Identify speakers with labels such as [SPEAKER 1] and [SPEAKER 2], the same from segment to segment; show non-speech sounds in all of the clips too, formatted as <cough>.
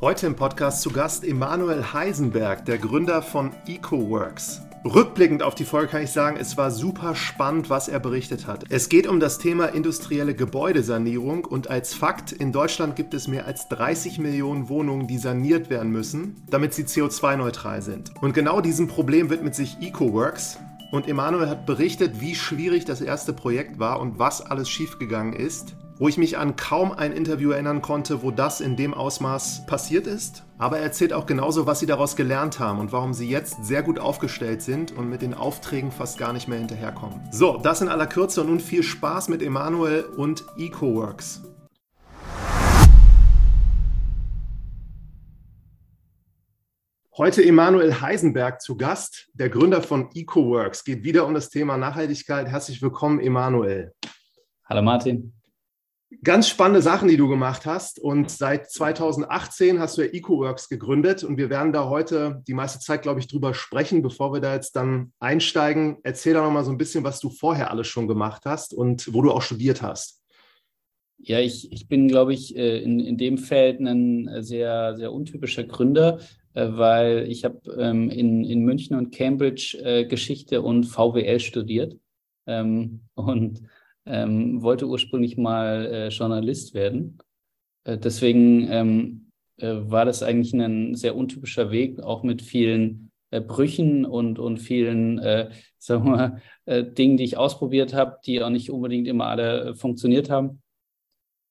[SPEAKER 1] Heute im Podcast zu Gast Emanuel Heisenberg, der Gründer von EcoWorks. Rückblickend auf die Folge kann ich sagen, es war super spannend, was er berichtet hat. Es geht um das Thema industrielle Gebäudesanierung und als Fakt, in Deutschland gibt es mehr als 30 Millionen Wohnungen, die saniert werden müssen, damit sie CO2-neutral sind. Und genau diesem Problem widmet sich EcoWorks. Und Emanuel hat berichtet, wie schwierig das erste Projekt war und was alles schiefgegangen ist wo ich mich an kaum ein Interview erinnern konnte, wo das in dem Ausmaß passiert ist. Aber er erzählt auch genauso, was sie daraus gelernt haben und warum sie jetzt sehr gut aufgestellt sind und mit den Aufträgen fast gar nicht mehr hinterherkommen. So, das in aller Kürze und nun viel Spaß mit Emanuel und EcoWorks. Heute Emanuel Heisenberg zu Gast, der Gründer von EcoWorks. Geht wieder um das Thema Nachhaltigkeit. Herzlich willkommen, Emanuel.
[SPEAKER 2] Hallo Martin
[SPEAKER 1] ganz spannende Sachen, die du gemacht hast. Und seit 2018 hast du ja EcoWorks gegründet und wir werden da heute die meiste Zeit, glaube ich, drüber sprechen. Bevor wir da jetzt dann einsteigen, erzähl doch noch mal so ein bisschen, was du vorher alles schon gemacht hast und wo du auch studiert hast.
[SPEAKER 2] Ja, ich, ich bin, glaube ich, äh, in, in dem Feld ein sehr, sehr untypischer Gründer, äh, weil ich habe ähm, in, in München und Cambridge äh, Geschichte und VWL studiert. Ähm, <laughs> und ähm, wollte ursprünglich mal äh, Journalist werden. Äh, deswegen ähm, äh, war das eigentlich ein sehr untypischer Weg, auch mit vielen äh, Brüchen und, und vielen, äh, <laughs> sagen wir mal, äh, Dingen, die ich ausprobiert habe, die auch nicht unbedingt immer alle funktioniert haben.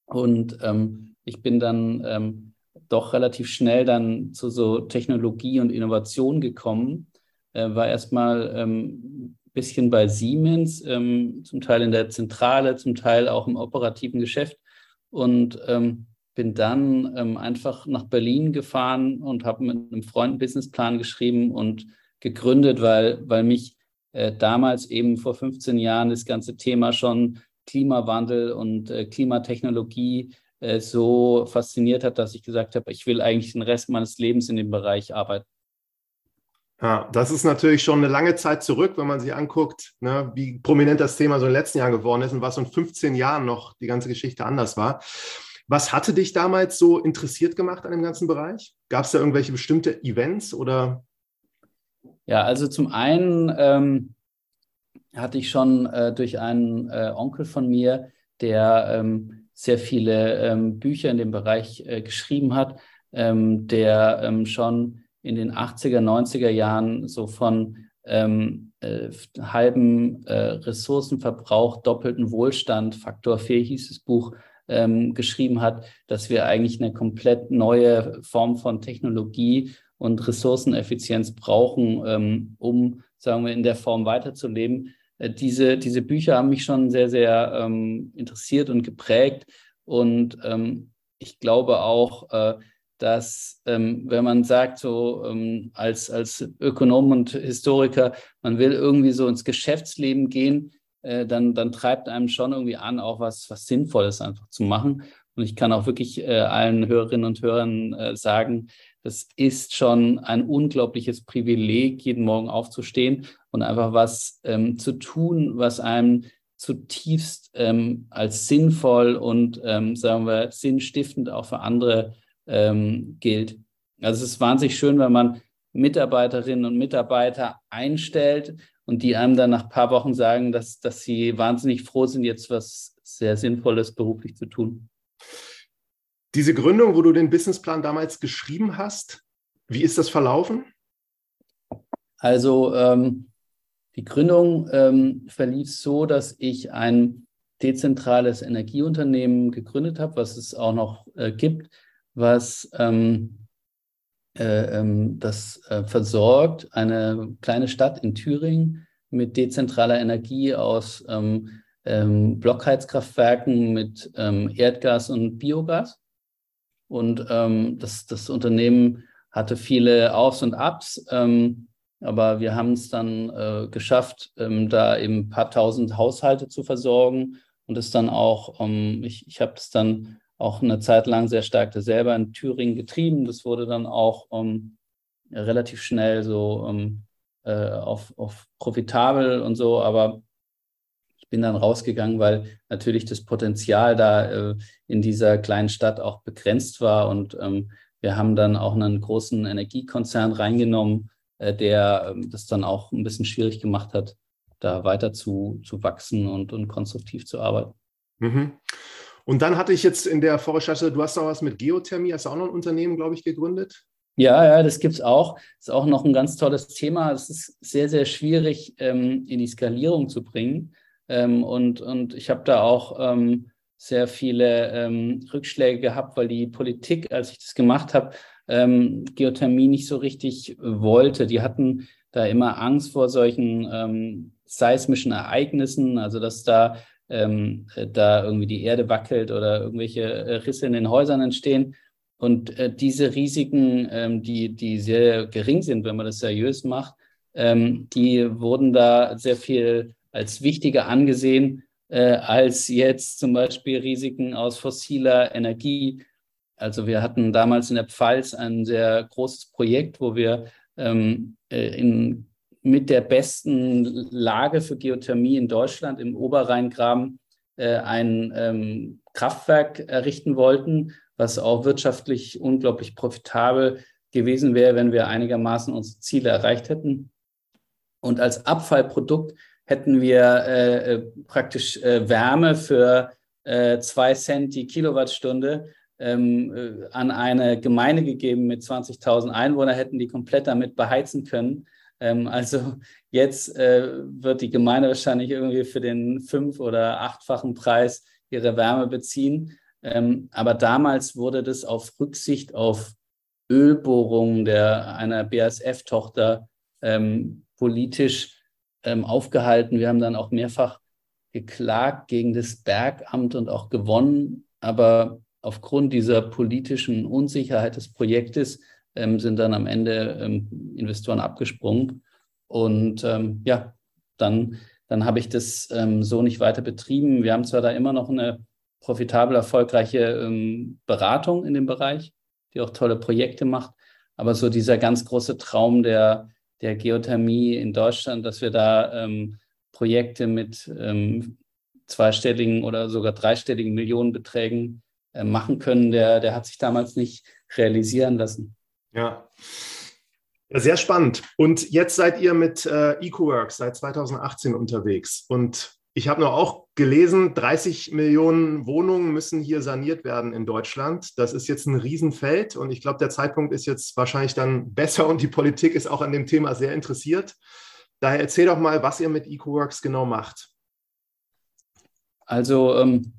[SPEAKER 2] Und ähm, ich bin dann ähm, doch relativ schnell dann zu so Technologie und Innovation gekommen. war erstmal ähm, bisschen bei Siemens, ähm, zum Teil in der Zentrale, zum Teil auch im operativen Geschäft und ähm, bin dann ähm, einfach nach Berlin gefahren und habe mit einem Freund einen Businessplan geschrieben und gegründet, weil, weil mich äh, damals eben vor 15 Jahren das ganze Thema schon Klimawandel und äh, Klimatechnologie äh, so fasziniert hat, dass ich gesagt habe, ich will eigentlich den Rest meines Lebens in dem Bereich arbeiten.
[SPEAKER 1] Ja, das ist natürlich schon eine lange Zeit zurück, wenn man sich anguckt, ne, wie prominent das Thema so in den letzten Jahren geworden ist und was in 15 Jahren noch die ganze Geschichte anders war. Was hatte dich damals so interessiert gemacht an dem ganzen Bereich? Gab es da irgendwelche bestimmte Events oder?
[SPEAKER 2] Ja, also zum einen ähm, hatte ich schon äh, durch einen äh, Onkel von mir, der ähm, sehr viele ähm, Bücher in dem Bereich äh, geschrieben hat, ähm, der ähm, schon in den 80er, 90er Jahren so von ähm, äh, halben äh, Ressourcenverbrauch, doppelten Wohlstand, Faktor 4 hieß das Buch, ähm, geschrieben hat, dass wir eigentlich eine komplett neue Form von Technologie und Ressourceneffizienz brauchen, ähm, um, sagen wir, in der Form weiterzuleben. Äh, diese, diese Bücher haben mich schon sehr, sehr ähm, interessiert und geprägt. Und ähm, ich glaube auch, äh, dass ähm, wenn man sagt, so ähm, als, als Ökonom und Historiker, man will irgendwie so ins Geschäftsleben gehen, äh, dann, dann treibt einem schon irgendwie an, auch was, was Sinnvolles einfach zu machen. Und ich kann auch wirklich äh, allen Hörerinnen und Hörern äh, sagen, das ist schon ein unglaubliches Privileg, jeden Morgen aufzustehen und einfach was ähm, zu tun, was einem zutiefst ähm, als sinnvoll und, ähm, sagen wir, sinnstiftend auch für andere ähm, gilt. Also es ist wahnsinnig schön, wenn man Mitarbeiterinnen und Mitarbeiter einstellt und die einem dann nach ein paar Wochen sagen, dass, dass sie wahnsinnig froh sind, jetzt was sehr Sinnvolles beruflich zu tun.
[SPEAKER 1] Diese Gründung, wo du den Businessplan damals geschrieben hast, wie ist das verlaufen?
[SPEAKER 2] Also ähm, die Gründung ähm, verlief so, dass ich ein dezentrales Energieunternehmen gegründet habe, was es auch noch äh, gibt, was ähm, äh, ähm, das äh, versorgt, eine kleine Stadt in Thüringen mit dezentraler Energie aus ähm, ähm Blockheizkraftwerken mit Erdgas und Biogas. Und ähm, das, das Unternehmen hatte viele Aufs und Abs, aber wir haben es dann äh, geschafft, da eben ein paar tausend Haushalte zu versorgen und es dann auch, ich, ich habe es dann auch eine Zeit lang sehr stark das selber in Thüringen getrieben. Das wurde dann auch ähm, relativ schnell so ähm, äh, auf, auf profitabel und so, aber ich bin dann rausgegangen, weil natürlich das Potenzial da äh, in dieser kleinen Stadt auch begrenzt war und ähm, wir haben dann auch einen großen Energiekonzern reingenommen, äh, der ähm, das dann auch ein bisschen schwierig gemacht hat, da weiter zu, zu wachsen und, und konstruktiv zu arbeiten.
[SPEAKER 1] Mhm. Und dann hatte ich jetzt in der Vorrecherche, du hast auch was mit Geothermie, hast du auch noch ein Unternehmen, glaube ich, gegründet?
[SPEAKER 2] Ja, ja, das gibt es auch. Ist auch noch ein ganz tolles Thema. Es ist sehr, sehr schwierig ähm, in die Skalierung zu bringen. Ähm, und, und ich habe da auch ähm, sehr viele ähm, Rückschläge gehabt, weil die Politik, als ich das gemacht habe, ähm, Geothermie nicht so richtig wollte. Die hatten da immer Angst vor solchen ähm, seismischen Ereignissen, also dass da, ähm, da irgendwie die Erde wackelt oder irgendwelche äh, Risse in den Häusern entstehen. Und äh, diese Risiken, ähm, die, die sehr gering sind, wenn man das seriös macht, ähm, die wurden da sehr viel als wichtiger angesehen äh, als jetzt zum Beispiel Risiken aus fossiler Energie. Also wir hatten damals in der Pfalz ein sehr großes Projekt, wo wir ähm, äh, in, mit der besten Lage für Geothermie in Deutschland im Oberrheingraben äh, ein ähm, Kraftwerk errichten wollten, was auch wirtschaftlich unglaublich profitabel gewesen wäre, wenn wir einigermaßen unsere Ziele erreicht hätten. Und als Abfallprodukt hätten wir äh, äh, praktisch äh, Wärme für äh, zwei Cent die Kilowattstunde ähm, äh, an eine Gemeinde gegeben mit 20.000 Einwohnern, hätten die komplett damit beheizen können. Ähm, also jetzt äh, wird die Gemeinde wahrscheinlich irgendwie für den fünf- oder achtfachen Preis ihre Wärme beziehen. Ähm, aber damals wurde das auf Rücksicht auf Ölbohrungen der, einer BASF-Tochter ähm, politisch ähm, aufgehalten. Wir haben dann auch mehrfach geklagt gegen das Bergamt und auch gewonnen. Aber aufgrund dieser politischen Unsicherheit des Projektes ähm, sind dann am Ende ähm, Investoren abgesprungen. Und ähm, ja, dann, dann habe ich das ähm, so nicht weiter betrieben. Wir haben zwar da immer noch eine profitable, erfolgreiche ähm, Beratung in dem Bereich, die auch tolle Projekte macht. Aber so dieser ganz große Traum der, der Geothermie in Deutschland, dass wir da ähm, Projekte mit ähm, zweistelligen oder sogar dreistelligen Millionenbeträgen äh, machen können, der, der hat sich damals nicht realisieren lassen.
[SPEAKER 1] Ja. sehr spannend. Und jetzt seid ihr mit äh, EcoWorks seit 2018 unterwegs. Und ich habe noch auch gelesen, 30 Millionen Wohnungen müssen hier saniert werden in Deutschland. Das ist jetzt ein Riesenfeld und ich glaube, der Zeitpunkt ist jetzt wahrscheinlich dann besser und die Politik ist auch an dem Thema sehr interessiert. Daher erzähl doch mal, was ihr mit EcoWorks genau macht.
[SPEAKER 2] Also ähm,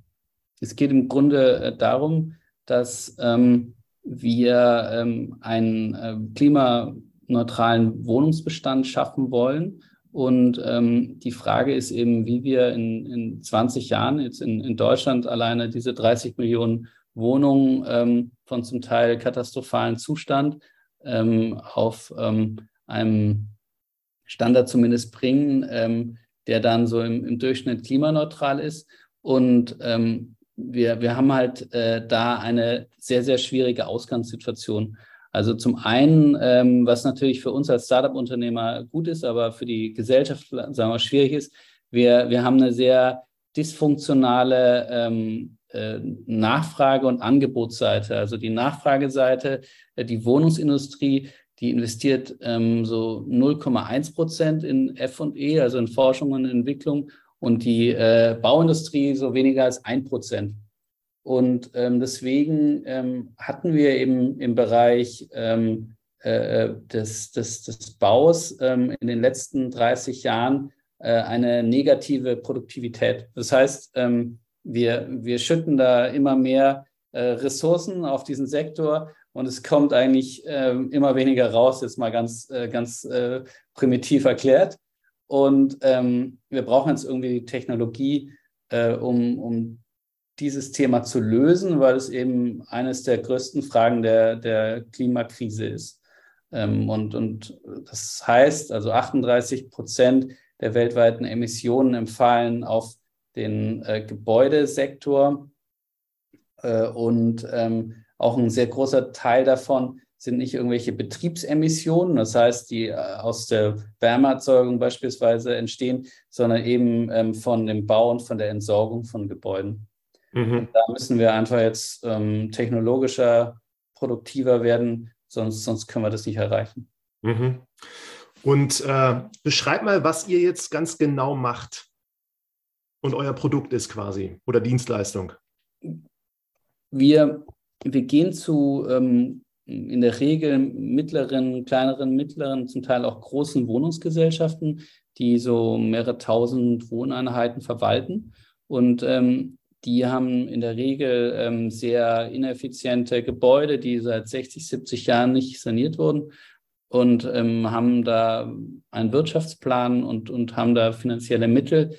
[SPEAKER 2] es geht im Grunde äh, darum, dass ähm, wir ähm, einen äh, klimaneutralen Wohnungsbestand schaffen wollen und ähm, die Frage ist eben, wie wir in, in 20 Jahren jetzt in, in Deutschland alleine diese 30 Millionen Wohnungen ähm, von zum Teil katastrophalen Zustand ähm, auf ähm, einem Standard zumindest bringen, ähm, der dann so im, im, Durchschnitt klimaneutral ist. Und ähm, wir, wir haben halt äh, da eine sehr, sehr schwierige Ausgangssituation. Also zum einen, ähm, was natürlich für uns als Startup-Unternehmer gut ist, aber für die Gesellschaft, sagen wir, schwierig ist, wir, wir haben eine sehr dysfunktionale ähm, äh, Nachfrage- und Angebotsseite. Also die Nachfrageseite, äh, die Wohnungsindustrie, die investiert ähm, so 0,1 Prozent in FE, also in Forschung und Entwicklung, und die äh, Bauindustrie so weniger als ein Prozent. Und ähm, deswegen ähm, hatten wir eben im Bereich ähm, äh, des, des, des Baus ähm, in den letzten 30 Jahren äh, eine negative Produktivität. Das heißt, ähm, wir, wir schütten da immer mehr äh, Ressourcen auf diesen Sektor und es kommt eigentlich ähm, immer weniger raus, jetzt mal ganz, äh, ganz äh, primitiv erklärt. Und wir brauchen jetzt irgendwie die Technologie, äh, um, um dieses Thema zu lösen, weil es eben eines der größten Fragen der, der Klimakrise ist. Ähm, und, und das heißt, also 38 Prozent der weltweiten Emissionen empfallen auf den äh, Gebäudesektor. Äh, und ähm, auch ein sehr großer Teil davon sind nicht irgendwelche Betriebsemissionen, das heißt, die äh, aus der Wärmeerzeugung beispielsweise entstehen, sondern eben ähm, von dem Bau und von der Entsorgung von Gebäuden. Mhm. Da müssen wir einfach jetzt ähm, technologischer produktiver werden, sonst, sonst können wir das nicht erreichen.
[SPEAKER 1] Mhm. Und äh, beschreib mal, was ihr jetzt ganz genau macht und euer Produkt ist quasi oder Dienstleistung.
[SPEAKER 2] Wir, wir gehen zu ähm, in der Regel mittleren, kleineren, mittleren, zum Teil auch großen Wohnungsgesellschaften, die so mehrere tausend Wohneinheiten verwalten. Und ähm, die haben in der Regel ähm, sehr ineffiziente Gebäude, die seit 60, 70 Jahren nicht saniert wurden und ähm, haben da einen Wirtschaftsplan und, und haben da finanzielle Mittel,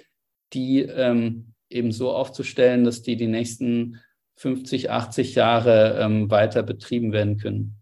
[SPEAKER 2] die ähm, eben so aufzustellen, dass die die nächsten 50, 80 Jahre ähm, weiter betrieben werden können.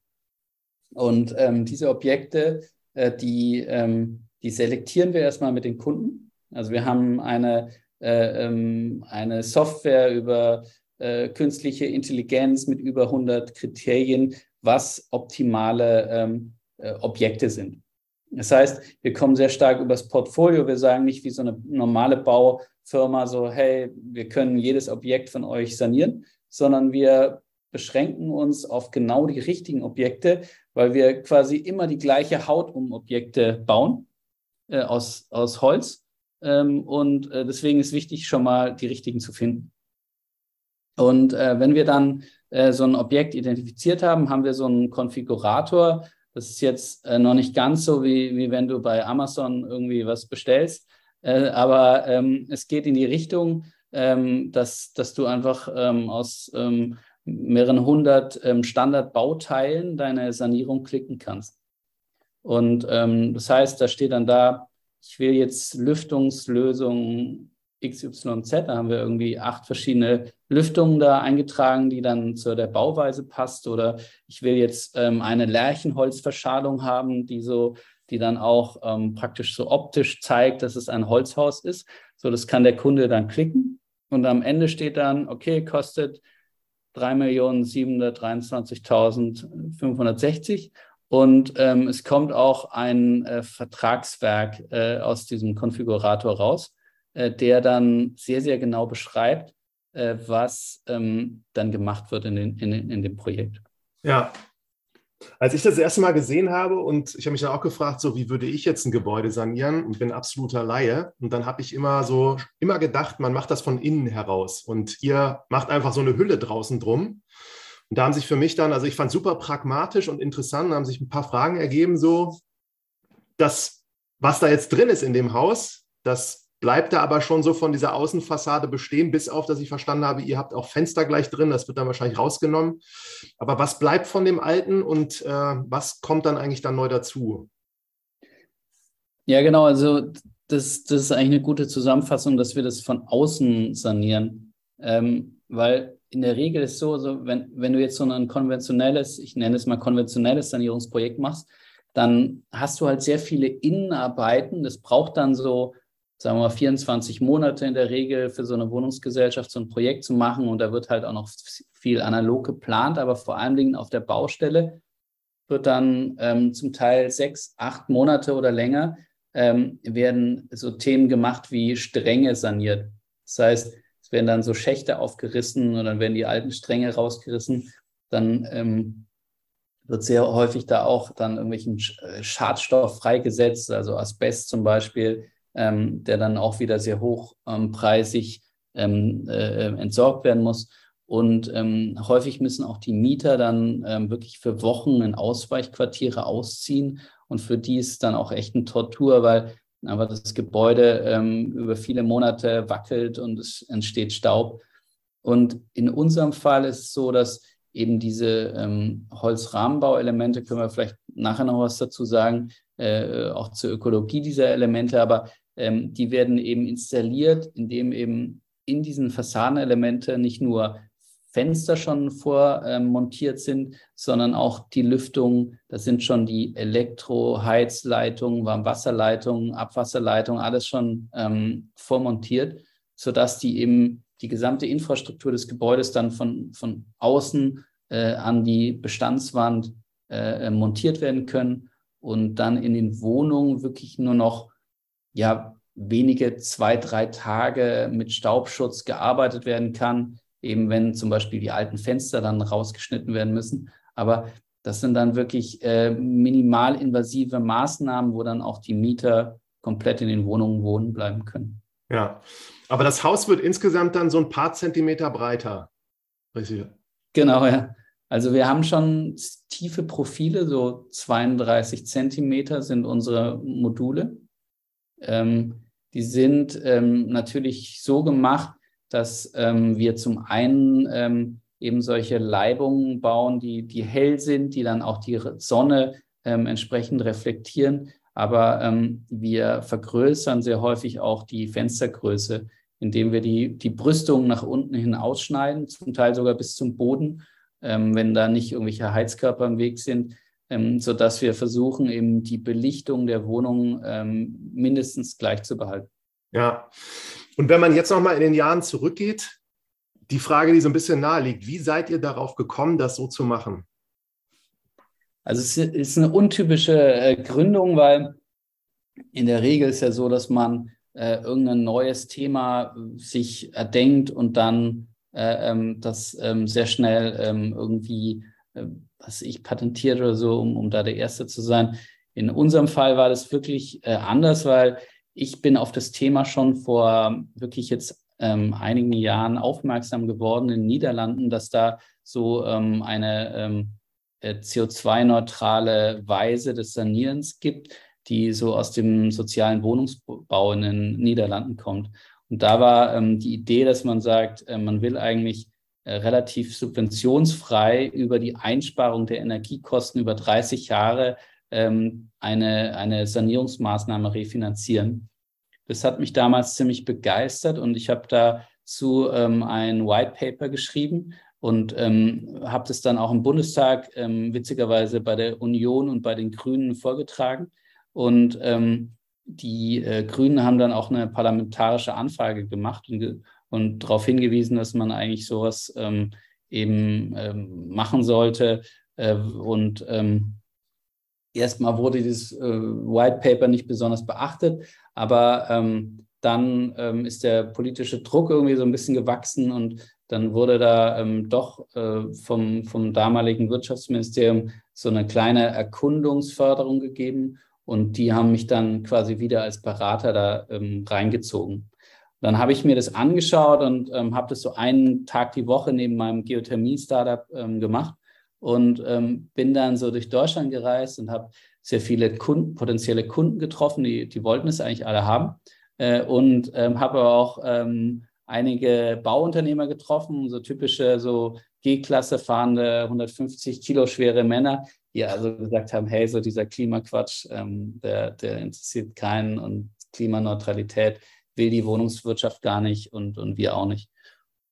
[SPEAKER 2] Und ähm, diese Objekte, äh, die, ähm, die selektieren wir erstmal mit den Kunden. Also wir haben eine, eine Software über äh, künstliche Intelligenz mit über 100 Kriterien, was optimale ähm, äh, Objekte sind. Das heißt, wir kommen sehr stark übers Portfolio. Wir sagen nicht wie so eine normale Baufirma so, hey, wir können jedes Objekt von euch sanieren, sondern wir beschränken uns auf genau die richtigen Objekte, weil wir quasi immer die gleiche Haut um Objekte bauen äh, aus, aus Holz. Ähm, und äh, deswegen ist wichtig, schon mal die richtigen zu finden. Und äh, wenn wir dann äh, so ein Objekt identifiziert haben, haben wir so einen Konfigurator. Das ist jetzt noch nicht ganz so, wie, wie wenn du bei Amazon irgendwie was bestellst. Aber ähm, es geht in die Richtung, ähm, dass, dass du einfach aus mehreren hundert Standardbauteilen deine Sanierung klicken kannst. Und das heißt, da steht dann da, ich will jetzt Lüftungslösung XYZ, da haben wir irgendwie acht verschiedene Lüftungen da eingetragen, die dann zu der Bauweise passt. Oder ich will jetzt ähm, eine Lärchenholzverschalung haben, die so, die dann auch ähm, praktisch so optisch zeigt, dass es ein Holzhaus ist. So, das kann der Kunde dann klicken. Und am Ende steht dann, okay, kostet 3.723.560. Und ähm, es kommt auch ein äh, Vertragswerk äh, aus diesem Konfigurator raus, äh, der dann sehr, sehr genau beschreibt, äh, was ähm, dann gemacht wird in, den, in, in dem Projekt.
[SPEAKER 1] Ja, als ich das erste Mal gesehen habe und ich habe mich dann auch gefragt, so wie würde ich jetzt ein Gebäude sanieren und bin absoluter Laie. Und dann habe ich immer so, immer gedacht, man macht das von innen heraus und ihr macht einfach so eine Hülle draußen drum. Und da haben sich für mich dann, also ich fand super pragmatisch und interessant, da haben sich ein paar Fragen ergeben, so, dass was da jetzt drin ist in dem Haus, das bleibt da aber schon so von dieser Außenfassade bestehen, bis auf, dass ich verstanden habe, ihr habt auch Fenster gleich drin, das wird dann wahrscheinlich rausgenommen. Aber was bleibt von dem Alten und äh, was kommt dann eigentlich dann neu dazu?
[SPEAKER 2] Ja, genau, also das, das ist eigentlich eine gute Zusammenfassung, dass wir das von außen sanieren. Ähm, weil in der Regel ist so, so wenn, wenn du jetzt so ein konventionelles, ich nenne es mal konventionelles Sanierungsprojekt machst, dann hast du halt sehr viele Innenarbeiten. Das braucht dann so sagen wir mal, 24 Monate in der Regel für so eine Wohnungsgesellschaft so ein Projekt zu machen. Und da wird halt auch noch viel analog geplant, aber vor allen Dingen auf der Baustelle wird dann ähm, zum Teil sechs, acht Monate oder länger ähm, werden so Themen gemacht wie Stränge saniert. Das heißt, es werden dann so Schächte aufgerissen und dann werden die alten Stränge rausgerissen. Dann ähm, wird sehr häufig da auch dann irgendwelchen äh, Schadstoff freigesetzt, also Asbest zum Beispiel ähm, der dann auch wieder sehr hochpreisig ähm, äh, entsorgt werden muss. Und ähm, häufig müssen auch die Mieter dann ähm, wirklich für Wochen in Ausweichquartiere ausziehen. Und für die ist dann auch echt eine Tortur, weil aber das Gebäude ähm, über viele Monate wackelt und es entsteht Staub. Und in unserem Fall ist es so, dass eben diese ähm, Holzrahmenbauelemente, können wir vielleicht nachher noch was dazu sagen, äh, auch zur Ökologie dieser Elemente, aber ähm, die werden eben installiert, indem eben in diesen Fassadenelemente nicht nur Fenster schon vormontiert ähm, sind, sondern auch die Lüftung. Da sind schon die Elektro-Heizleitungen, Warmwasserleitungen, Abwasserleitungen, alles schon ähm, vormontiert, sodass die eben die gesamte Infrastruktur des Gebäudes dann von, von außen äh, an die Bestandswand äh, montiert werden können und dann in den Wohnungen wirklich nur noch ja wenige zwei, drei Tage mit Staubschutz gearbeitet werden kann, eben wenn zum Beispiel die alten Fenster dann rausgeschnitten werden müssen. Aber das sind dann wirklich äh, minimalinvasive Maßnahmen, wo dann auch die Mieter komplett in den Wohnungen wohnen bleiben können.
[SPEAKER 1] Ja, aber das Haus wird insgesamt dann so ein paar Zentimeter breiter.
[SPEAKER 2] Richtig. Genau, ja. Also wir haben schon tiefe Profile, so 32 Zentimeter sind unsere Module. Ähm, die sind ähm, natürlich so gemacht, dass ähm, wir zum einen ähm, eben solche Leibungen bauen, die, die hell sind, die dann auch die Sonne ähm, entsprechend reflektieren. Aber ähm, wir vergrößern sehr häufig auch die Fenstergröße, indem wir die, die Brüstung nach unten hin ausschneiden, zum Teil sogar bis zum Boden, ähm, wenn da nicht irgendwelche Heizkörper im Weg sind, ähm, sodass wir versuchen, eben die Belichtung der Wohnung ähm, mindestens gleich zu behalten.
[SPEAKER 1] Ja, und wenn man jetzt nochmal in den Jahren zurückgeht, die Frage, die so ein bisschen nahe liegt, wie seid ihr darauf gekommen, das so zu machen?
[SPEAKER 2] Also es ist eine untypische äh, Gründung, weil in der Regel ist ja so, dass man äh, irgendein neues Thema äh, sich erdenkt und dann äh, ähm, das ähm, sehr schnell ähm, irgendwie, äh, was ich patentiert oder so, um, um da der Erste zu sein. In unserem Fall war das wirklich äh, anders, weil ich bin auf das Thema schon vor wirklich jetzt ähm, einigen Jahren aufmerksam geworden in den Niederlanden, dass da so ähm, eine ähm, äh, CO2-neutrale Weise des Sanierens gibt, die so aus dem sozialen Wohnungsbau in den Niederlanden kommt. Und da war ähm, die Idee, dass man sagt, äh, man will eigentlich äh, relativ subventionsfrei über die Einsparung der Energiekosten über 30 Jahre ähm, eine, eine Sanierungsmaßnahme refinanzieren. Das hat mich damals ziemlich begeistert und ich habe dazu ähm, ein White Paper geschrieben und ähm, habe das dann auch im Bundestag ähm, witzigerweise bei der Union und bei den Grünen vorgetragen. Und ähm, die äh, Grünen haben dann auch eine parlamentarische Anfrage gemacht und, und darauf hingewiesen, dass man eigentlich sowas ähm, eben ähm, machen sollte. Äh, und erstmal wurde dieses äh, White Paper nicht besonders beachtet, aber ähm, dann ähm, ist der politische Druck irgendwie so ein bisschen gewachsen und dann wurde da ähm, doch äh, vom, vom damaligen Wirtschaftsministerium so eine kleine Erkundungsförderung gegeben und die haben mich dann quasi wieder als Berater da ähm, reingezogen. Dann habe ich mir das angeschaut und ähm, habe das so einen Tag die Woche neben meinem Geothermie-Startup ähm, gemacht und ähm, bin dann so durch Deutschland gereist und habe sehr viele Kunden, potenzielle Kunden getroffen, die, die wollten es eigentlich alle haben. Äh, und ähm, habe aber auch ähm, einige Bauunternehmer getroffen, so typische so G-Klasse fahrende 150 Kilo schwere Männer, die also gesagt haben, hey, so dieser Klimaquatsch, ähm, der, der interessiert keinen und Klimaneutralität will die Wohnungswirtschaft gar nicht und, und wir auch nicht.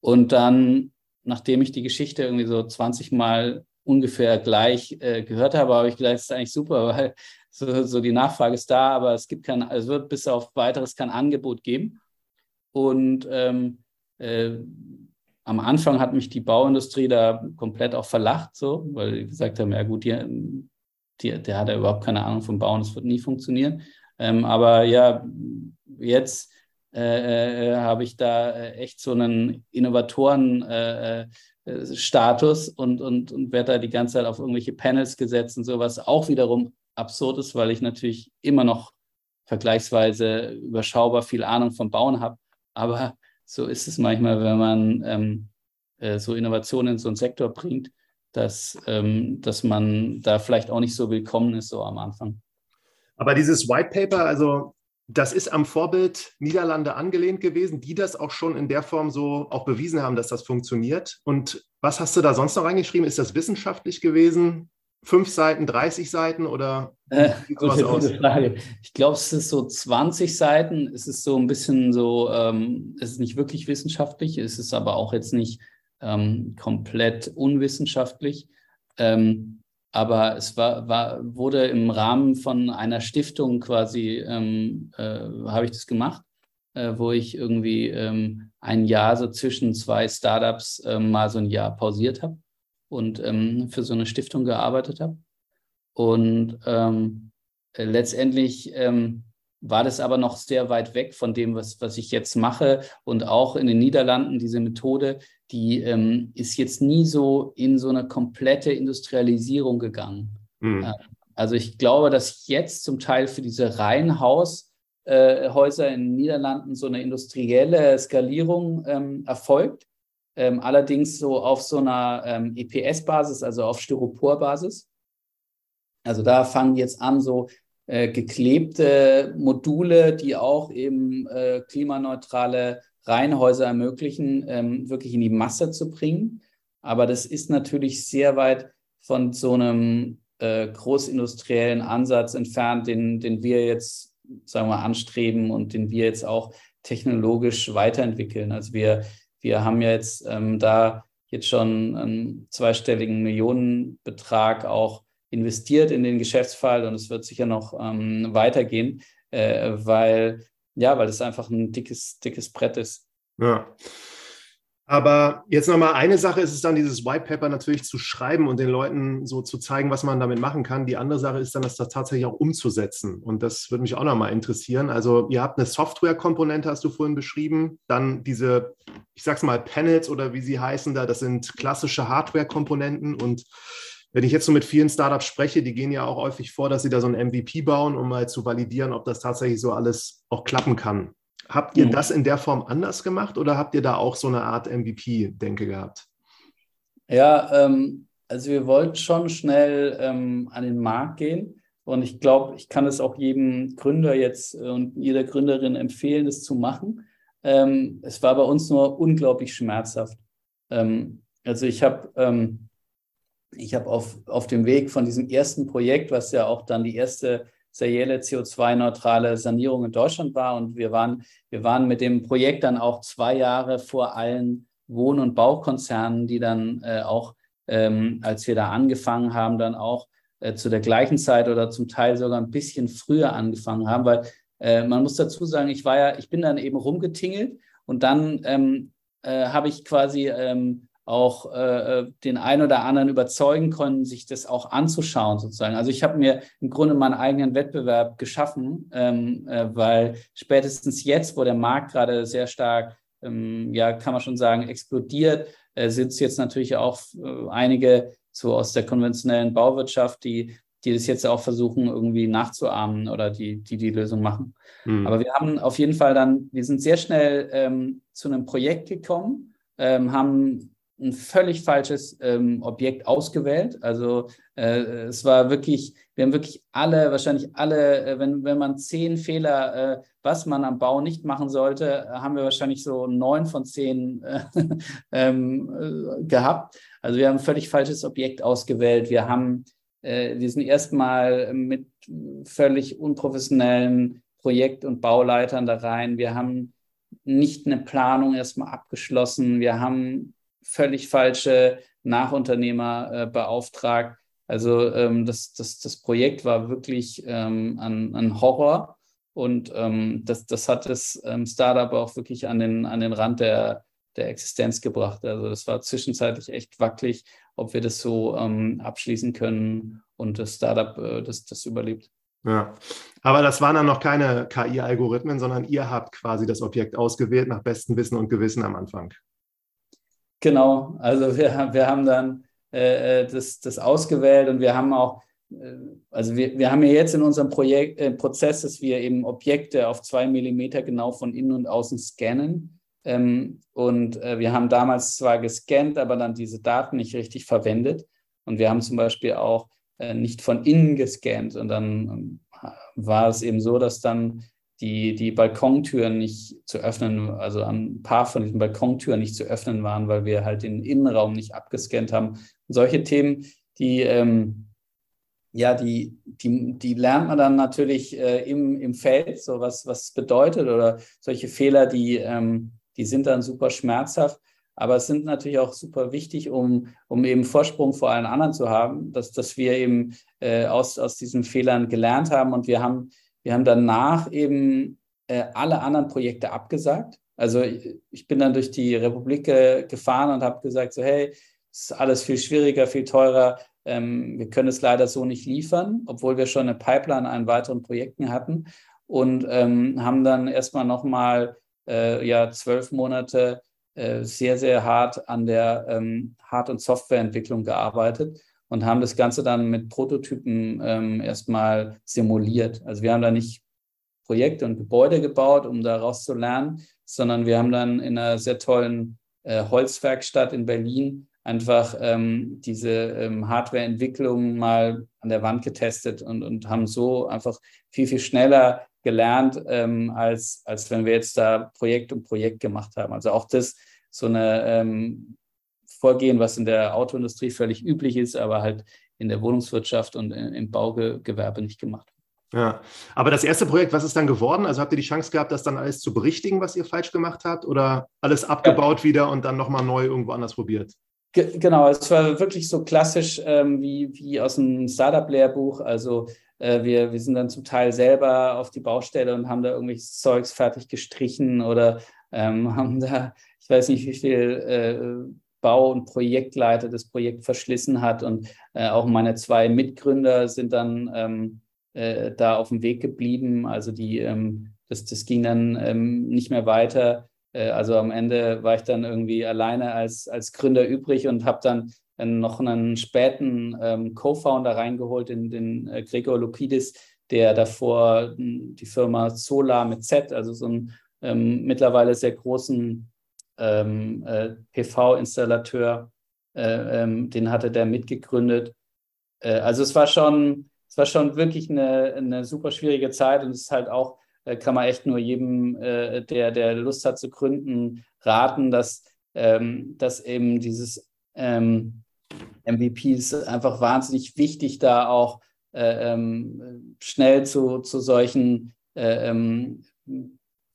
[SPEAKER 2] Und dann, nachdem ich die Geschichte irgendwie so 20 Mal ungefähr gleich äh, gehört habe, habe ich gedacht, das ist eigentlich super, <laughs> weil so, so die Nachfrage ist da, aber es gibt kein, es wird bis auf weiteres kein Angebot geben. Und ähm, äh, am Anfang hat mich die Bauindustrie da komplett auch verlacht, so, weil die gesagt haben, ja gut, die, die, der hat ja überhaupt keine Ahnung vom Bauen, das wird nie funktionieren. Ähm, aber ja, jetzt äh, äh, habe ich da äh, echt so einen Innovatoren äh, äh äh, Status und, und, und werde da die ganze Zeit auf irgendwelche Panels gesetzt und sowas auch wiederum absurd ist, weil ich natürlich immer noch vergleichsweise überschaubar viel Ahnung vom Bauen habe. Aber so ist es manchmal, wenn man ähm, äh, so Innovationen in so einen Sektor bringt, dass, ähm, dass man da vielleicht auch nicht so willkommen ist, so am Anfang.
[SPEAKER 1] Aber dieses White Paper, also das ist am Vorbild Niederlande angelehnt gewesen, die das auch schon in der Form so auch bewiesen haben, dass das funktioniert. Und was hast du da sonst noch reingeschrieben? Ist das wissenschaftlich gewesen? Fünf Seiten, 30 Seiten oder
[SPEAKER 2] äh, gute, gute Frage. Ich glaube, es ist so 20 Seiten. Es ist so ein bisschen so, ähm, es ist nicht wirklich wissenschaftlich, es ist aber auch jetzt nicht ähm, komplett unwissenschaftlich. Ähm, aber es war, war, wurde im Rahmen von einer Stiftung quasi, ähm, äh, habe ich das gemacht, äh, wo ich irgendwie ähm, ein Jahr so zwischen zwei Startups äh, mal so ein Jahr pausiert habe und ähm, für so eine Stiftung gearbeitet habe. Und ähm, letztendlich ähm, war das aber noch sehr weit weg von dem, was, was ich jetzt mache. Und auch in den Niederlanden, diese Methode, die ähm, ist jetzt nie so in so eine komplette Industrialisierung gegangen. Mhm. Also ich glaube, dass jetzt zum Teil für diese Reihenhaushäuser äh, in den Niederlanden so eine industrielle Skalierung ähm, erfolgt. Ähm, allerdings so auf so einer ähm, EPS-Basis, also auf Styropor-Basis. Also da fangen jetzt an, so äh, geklebte Module, die auch eben äh, klimaneutrale Reihenhäuser ermöglichen, ähm, wirklich in die Masse zu bringen. Aber das ist natürlich sehr weit von so einem äh, großindustriellen Ansatz entfernt, den, den wir jetzt, sagen wir, anstreben und den wir jetzt auch technologisch weiterentwickeln. Also wir, wir haben ja jetzt ähm, da jetzt schon einen zweistelligen Millionenbetrag auch investiert in den Geschäftsfall und es wird sicher noch ähm, weitergehen, äh, weil ja, weil es einfach ein dickes, dickes Brett ist.
[SPEAKER 1] Ja. Aber jetzt nochmal eine Sache ist es dann, dieses White Paper natürlich zu schreiben und den Leuten so zu zeigen, was man damit machen kann. Die andere Sache ist dann, das tatsächlich auch umzusetzen. Und das würde mich auch nochmal interessieren. Also ihr habt eine Software-Komponente, hast du vorhin beschrieben. Dann diese, ich sag's mal, Panels oder wie sie heißen da, das sind klassische Hardware-Komponenten. Und wenn ich jetzt so mit vielen Startups spreche, die gehen ja auch häufig vor, dass sie da so ein MVP bauen, um mal zu validieren, ob das tatsächlich so alles auch klappen kann. Habt ihr mhm. das in der Form anders gemacht oder habt ihr da auch so eine Art MVP-Denke gehabt?
[SPEAKER 2] Ja, ähm, also wir wollten schon schnell ähm, an den Markt gehen. Und ich glaube, ich kann es auch jedem Gründer jetzt äh, und jeder Gründerin empfehlen, das zu machen. Ähm, es war bei uns nur unglaublich schmerzhaft. Ähm, also ich habe ähm, ich habe auf, auf dem Weg von diesem ersten Projekt, was ja auch dann die erste serielle CO2-neutrale Sanierung in Deutschland war, und wir waren, wir waren mit dem Projekt dann auch zwei Jahre vor allen Wohn- und Baukonzernen, die dann äh, auch, ähm, als wir da angefangen haben, dann auch äh, zu der gleichen Zeit oder zum Teil sogar ein bisschen früher angefangen haben, weil äh, man muss dazu sagen, ich war ja, ich bin dann eben rumgetingelt und dann ähm, äh, habe ich quasi ähm, auch äh, äh, den einen oder anderen überzeugen können, sich das auch anzuschauen sozusagen. Also ich habe mir im Grunde meinen eigenen Wettbewerb geschaffen, ähm, äh, weil spätestens jetzt, wo der Markt gerade sehr stark, ähm, ja, kann man schon sagen, explodiert, äh, sind es jetzt natürlich auch äh, einige so aus der konventionellen Bauwirtschaft, die die das jetzt auch versuchen, irgendwie nachzuahmen oder die die, die Lösung machen. Mhm. Aber wir haben auf jeden Fall dann, wir sind sehr schnell ähm, zu einem Projekt gekommen, ähm, haben ein völlig falsches ähm, Objekt ausgewählt. Also äh, es war wirklich, wir haben wirklich alle, wahrscheinlich alle, äh, wenn, wenn man zehn Fehler, äh, was man am Bau nicht machen sollte, haben wir wahrscheinlich so neun von zehn äh, <laughs> ähm, äh, gehabt. Also wir haben ein völlig falsches Objekt ausgewählt. Wir haben, äh, wir sind erstmal mit völlig unprofessionellen Projekt- und Bauleitern da rein. Wir haben nicht eine Planung erstmal abgeschlossen. Wir haben völlig falsche Nachunternehmer äh, beauftragt. Also ähm, das, das, das Projekt war wirklich ähm, ein, ein Horror und ähm, das, das hat das ähm, Startup auch wirklich an den, an den Rand der, der Existenz gebracht. Also das war zwischenzeitlich echt wackelig, ob wir das so ähm, abschließen können und das Startup äh, das, das überlebt.
[SPEAKER 1] Ja, aber das waren dann noch keine KI-Algorithmen, sondern ihr habt quasi das Objekt ausgewählt nach bestem Wissen und Gewissen am Anfang.
[SPEAKER 2] Genau, also wir, wir haben dann äh, äh, das, das ausgewählt und wir haben auch, äh, also wir, wir haben ja jetzt in unserem Projekt, äh, Prozess, dass wir eben Objekte auf zwei Millimeter genau von innen und außen scannen. Ähm, und äh, wir haben damals zwar gescannt, aber dann diese Daten nicht richtig verwendet. Und wir haben zum Beispiel auch äh, nicht von innen gescannt. Und dann ähm, war es eben so, dass dann die, die Balkontüren nicht zu öffnen, also ein paar von diesen Balkontüren nicht zu öffnen waren, weil wir halt den Innenraum nicht abgescannt haben. Und solche Themen, die, ähm, ja, die, die, die lernt man dann natürlich äh, im, im Feld, so was, was bedeutet oder solche Fehler, die, ähm, die sind dann super schmerzhaft. Aber es sind natürlich auch super wichtig, um, um eben Vorsprung vor allen anderen zu haben, dass, dass wir eben äh, aus, aus diesen Fehlern gelernt haben und wir haben wir haben danach eben äh, alle anderen Projekte abgesagt. Also ich, ich bin dann durch die Republik gefahren und habe gesagt, so hey, es ist alles viel schwieriger, viel teurer. Ähm, wir können es leider so nicht liefern, obwohl wir schon eine Pipeline an weiteren Projekten hatten. und ähm, haben dann erstmal nochmal äh, ja, zwölf Monate äh, sehr, sehr hart an der ähm, Hard- und Softwareentwicklung gearbeitet und haben das Ganze dann mit Prototypen ähm, erstmal simuliert. Also wir haben da nicht Projekte und Gebäude gebaut, um daraus zu lernen, sondern wir haben dann in einer sehr tollen äh, Holzwerkstatt in Berlin einfach ähm, diese ähm, Hardwareentwicklung mal an der Wand getestet und, und haben so einfach viel, viel schneller gelernt, ähm, als, als wenn wir jetzt da Projekt um Projekt gemacht haben. Also auch das so eine ähm, Vorgehen, was in der Autoindustrie völlig üblich ist, aber halt in der Wohnungswirtschaft und im Baugewerbe nicht gemacht.
[SPEAKER 1] Ja, aber das erste Projekt, was ist dann geworden? Also habt ihr die Chance gehabt, das dann alles zu berichtigen, was ihr falsch gemacht habt oder alles abgebaut ja. wieder und dann nochmal neu irgendwo anders probiert?
[SPEAKER 2] genau, es war wirklich so klassisch ähm, wie, wie aus einem Startup-Lehrbuch. Also äh, wir, wir sind dann zum Teil selber auf die Baustelle und haben da irgendwelches Zeugs fertig gestrichen oder ähm, <laughs> haben da, ich weiß nicht, wie viel äh, Bau- und Projektleiter das Projekt verschlissen hat. Und äh, auch meine zwei Mitgründer sind dann ähm, äh, da auf dem Weg geblieben. Also die, ähm, das, das ging dann ähm, nicht mehr weiter. Äh, also am Ende war ich dann irgendwie alleine als, als Gründer übrig und habe dann äh, noch einen späten ähm, Co-Founder reingeholt, in den äh, Gregor Lupidis, der davor hm, die Firma Solar mit Z, also so einen ähm, mittlerweile sehr großen ähm, äh, PV-Installateur, äh, ähm, den hatte der mitgegründet. Äh, also es war schon, es war schon wirklich eine, eine super schwierige Zeit und es ist halt auch, äh, kann man echt nur jedem, äh, der, der Lust hat zu gründen, raten, dass, ähm, dass eben dieses ähm, MVP ist einfach wahnsinnig wichtig, da auch äh, ähm, schnell zu, zu solchen äh, ähm,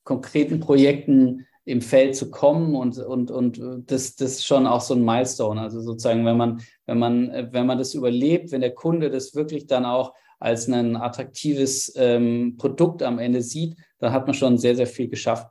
[SPEAKER 2] konkreten Projekten im Feld zu kommen und, und, und das, das ist schon auch so ein Milestone. Also sozusagen, wenn man, wenn man, wenn man das überlebt, wenn der Kunde das wirklich dann auch als ein attraktives ähm, Produkt am Ende sieht, dann hat man schon sehr, sehr viel geschafft.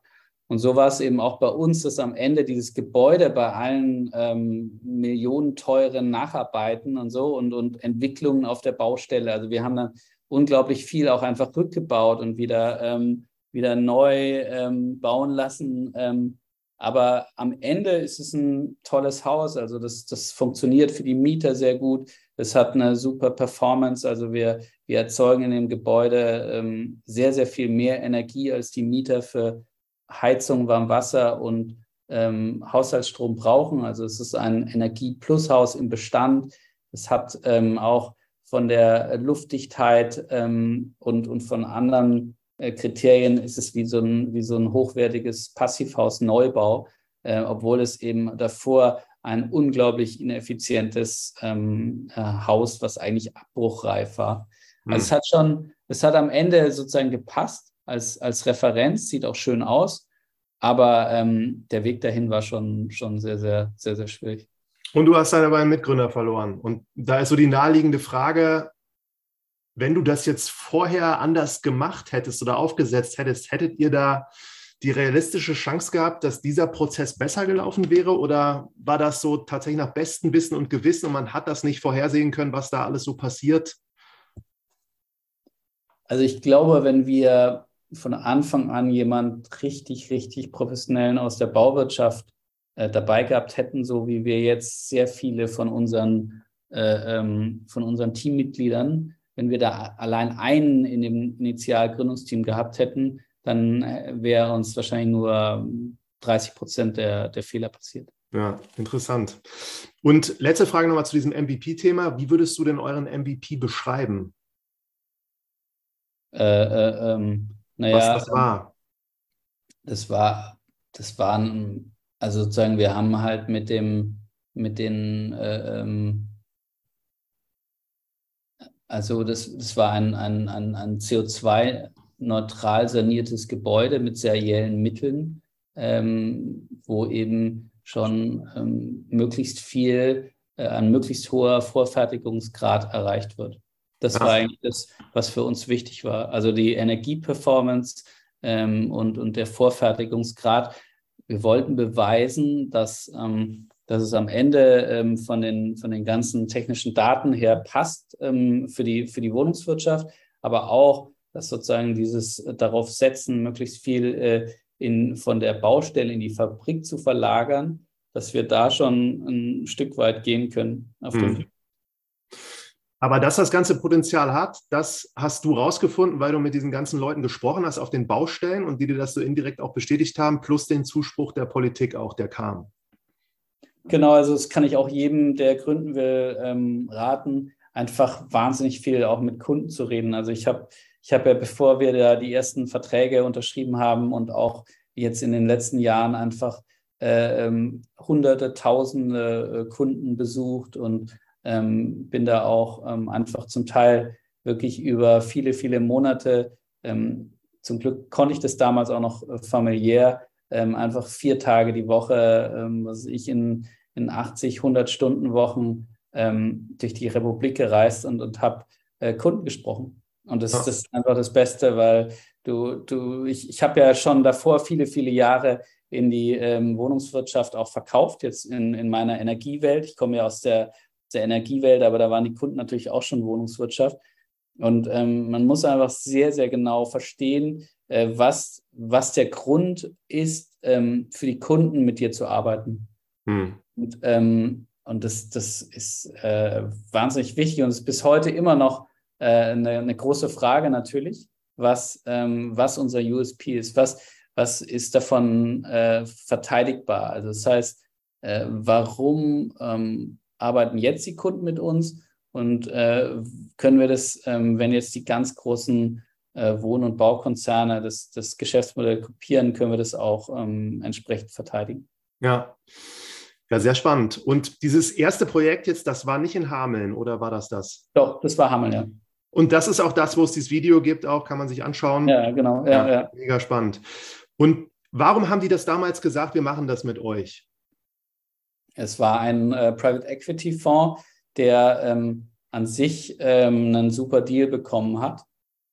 [SPEAKER 2] Und so war es eben auch bei uns, dass am Ende dieses Gebäude bei allen ähm, millionenteuren Nacharbeiten und so und, und Entwicklungen auf der Baustelle, also wir haben dann unglaublich viel auch einfach rückgebaut und wieder ähm, wieder neu ähm, bauen lassen. Ähm, aber am Ende ist es ein tolles Haus. Also das, das funktioniert für die Mieter sehr gut. Es hat eine super Performance. Also wir, wir erzeugen in dem Gebäude ähm, sehr, sehr viel mehr Energie, als die Mieter für Heizung, Warmwasser und ähm, Haushaltsstrom brauchen. Also es ist ein Energie-Plus-Haus im Bestand. Es hat ähm, auch von der Luftdichtheit ähm, und, und von anderen Kriterien ist es wie so ein, wie so ein hochwertiges Passivhaus-Neubau, äh, obwohl es eben davor ein unglaublich ineffizientes ähm, äh, Haus, was eigentlich abbruchreif war. Mhm. Also es hat schon, es hat am Ende sozusagen gepasst als, als Referenz, sieht auch schön aus, aber ähm, der Weg dahin war schon, schon sehr, sehr, sehr, sehr schwierig.
[SPEAKER 1] Und du hast deine beiden Mitgründer verloren. Und da ist so die naheliegende Frage, wenn du das jetzt vorher anders gemacht hättest oder aufgesetzt hättest, hättet ihr da die realistische Chance gehabt, dass dieser Prozess besser gelaufen wäre? Oder war das so tatsächlich nach bestem Wissen und Gewissen und man hat das nicht vorhersehen können, was da alles so passiert?
[SPEAKER 2] Also ich glaube, wenn wir von Anfang an jemand richtig, richtig professionellen aus der Bauwirtschaft äh, dabei gehabt hätten, so wie wir jetzt sehr viele von unseren, äh, ähm, von unseren Teammitgliedern, wenn wir da allein einen in dem Initialgründungsteam gehabt hätten, dann äh, wäre uns wahrscheinlich nur 30 Prozent der, der Fehler passiert.
[SPEAKER 1] Ja, interessant. Und letzte Frage nochmal zu diesem MVP-Thema. Wie würdest du denn euren MVP beschreiben?
[SPEAKER 2] Äh, äh, ähm, naja,
[SPEAKER 1] Was das war?
[SPEAKER 2] Das war, das waren, also sozusagen, wir haben halt mit dem, mit den äh, ähm, also das, das war ein, ein, ein, ein CO2-neutral saniertes Gebäude mit seriellen Mitteln, ähm, wo eben schon ähm, möglichst viel, äh, ein möglichst hoher Vorfertigungsgrad erreicht wird. Das Ach. war eigentlich das, was für uns wichtig war. Also die Energieperformance ähm, und, und der Vorfertigungsgrad. Wir wollten beweisen, dass ähm, dass es am Ende ähm, von, den, von den ganzen technischen Daten her passt ähm, für, die, für die Wohnungswirtschaft, aber auch dass sozusagen dieses darauf setzen, möglichst viel äh, in, von der Baustelle in die Fabrik zu verlagern, dass wir da schon ein Stück weit gehen können auf dem
[SPEAKER 1] Hm. Aber dass das ganze Potenzial hat, das hast du rausgefunden, weil du mit diesen ganzen Leuten gesprochen hast auf den Baustellen und die dir das so indirekt auch bestätigt haben, plus den Zuspruch der Politik auch, der kam.
[SPEAKER 2] Genau, also das kann ich auch jedem, der gründen will, ähm, raten, einfach wahnsinnig viel auch mit Kunden zu reden. Also ich habe ich hab ja, bevor wir da die ersten Verträge unterschrieben haben und auch jetzt in den letzten Jahren einfach äh, ähm, hunderte, tausende äh, Kunden besucht und ähm, bin da auch ähm, einfach zum Teil wirklich über viele, viele Monate. Ähm, zum Glück konnte ich das damals auch noch äh, familiär, ähm, einfach vier Tage die Woche, ähm, was ich in, in 80, 100 Stunden Wochen ähm, durch die Republik gereist und, und habe äh, Kunden gesprochen. Und das, das, ist einfach das Beste, weil du, du, ich, ich habe ja schon davor viele, viele Jahre in die ähm, Wohnungswirtschaft auch verkauft, jetzt in, in meiner Energiewelt. Ich komme ja aus der der Energiewelt, aber da waren die Kunden natürlich auch schon Wohnungswirtschaft. Und ähm, man muss einfach sehr, sehr genau verstehen, äh, was, was der Grund ist, ähm, für die Kunden mit dir zu arbeiten. Hm. Und, ähm, und das, das ist äh, wahnsinnig wichtig und ist bis heute immer noch äh, eine, eine, große Frage natürlich, was, ähm, was unser USP ist, was, was ist davon äh, verteidigbar. Also das heißt, äh, warum ähm, arbeiten jetzt die Kunden mit uns und äh, können wir das, ähm, wenn jetzt die ganz großen äh, Wohn- und Baukonzerne das, das Geschäftsmodell kopieren, können wir das auch ähm, entsprechend verteidigen.
[SPEAKER 1] Ja. Ja, sehr spannend. Und dieses erste Projekt jetzt, das war nicht in Hameln oder war das das?
[SPEAKER 2] Doch, das war Hameln, ja.
[SPEAKER 1] Und das ist auch das, wo es dieses Video gibt, auch kann man sich anschauen.
[SPEAKER 2] Ja, genau. Ja, ja, ja.
[SPEAKER 1] Mega spannend. Und warum haben die das damals gesagt, wir machen das mit euch?
[SPEAKER 2] Es war ein äh, Private Equity Fonds, der ähm, an sich ähm, einen super Deal bekommen hat,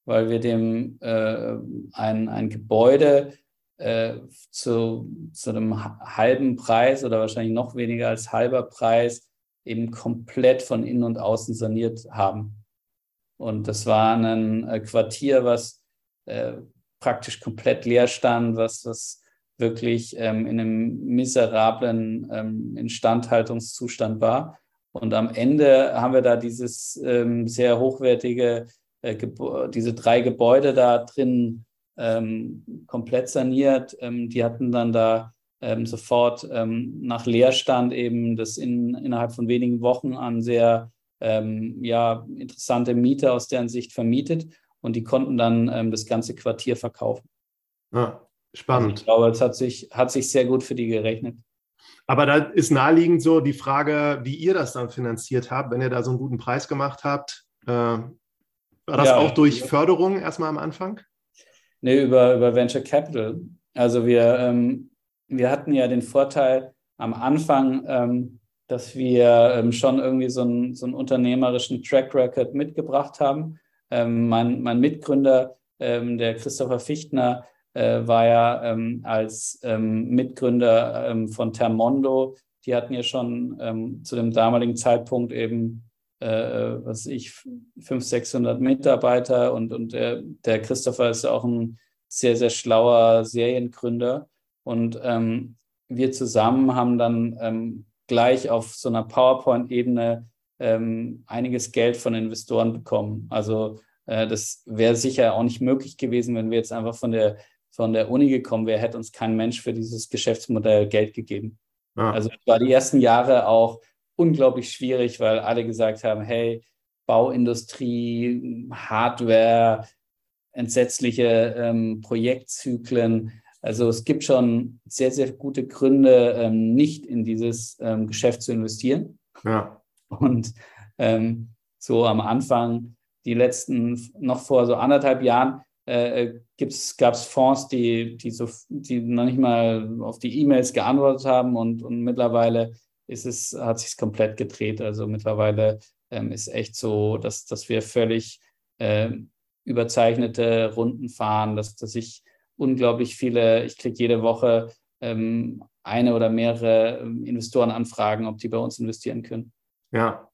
[SPEAKER 2] weil wir dem äh, ein, ein Gebäude äh, zu, zu einem halben Preis oder wahrscheinlich noch weniger als halber Preis eben komplett von innen und außen saniert haben. Und das war ein äh, Quartier, was äh, praktisch komplett leer stand, was, was wirklich ähm, in einem miserablen ähm, Instandhaltungszustand war. Und am Ende haben wir da dieses ähm, sehr hochwertige, äh, diese drei Gebäude da drin ähm, komplett saniert. Ähm, die hatten dann da ähm, sofort nach Leerstand eben das in, innerhalb von wenigen Wochen an sehr ja, interessante Mieter aus deren Sicht vermietet und die konnten dann das ganze Quartier verkaufen.
[SPEAKER 1] Ja. Spannend.
[SPEAKER 2] Also ich glaube, es hat sich, hat sich sehr gut für die gerechnet.
[SPEAKER 1] Aber da ist naheliegend so die Frage, wie ihr das dann finanziert habt, wenn ihr da so einen guten Preis gemacht habt. Äh, war das ja, auch durch Förderung erstmal am Anfang?
[SPEAKER 2] Nee, über, über Venture Capital. Also wir, ähm, wir hatten ja den Vorteil am Anfang, ähm, dass wir ähm, schon irgendwie so, ein, so einen unternehmerischen Track Record mitgebracht haben. Ähm, mein, mein Mitgründer, ähm, der Christopher Fichtner, äh, war ja ähm, als ähm, Mitgründer ähm, von Termondo. Die hatten ja schon ähm, zu dem damaligen Zeitpunkt eben, äh, was ich, 500, 600 Mitarbeiter und, und der, der Christopher ist auch ein sehr, sehr schlauer Seriengründer. Und ähm, wir zusammen haben dann ähm, gleich auf so einer PowerPoint-Ebene einiges Geld von Investoren bekommen. Also äh, das wäre sicher auch nicht möglich gewesen, wenn wir jetzt einfach von der von der Uni gekommen wäre, hätte uns kein Mensch für dieses Geschäftsmodell Geld gegeben. Ah. Also es war die ersten Jahre auch unglaublich schwierig, weil alle gesagt haben, hey, Bauindustrie, Hardware, entsetzliche ähm, Projektzyklen. Also es gibt schon sehr, sehr gute Gründe, ähm, nicht in dieses ähm, Geschäft zu investieren. Ja. Und ähm, so am Anfang, die letzten, noch vor so anderthalb Jahren, äh, gab es Fonds, die, die, so, die noch nicht mal auf die E-Mails geantwortet haben und, und mittlerweile ist es, hat sich komplett gedreht. Also mittlerweile ähm, ist echt so, dass, dass wir völlig äh, überzeichnete Runden fahren, dass, dass ich unglaublich viele, ich kriege jede Woche ähm, eine oder mehrere ähm, Investoren anfragen, ob die bei uns investieren können.
[SPEAKER 1] Ja.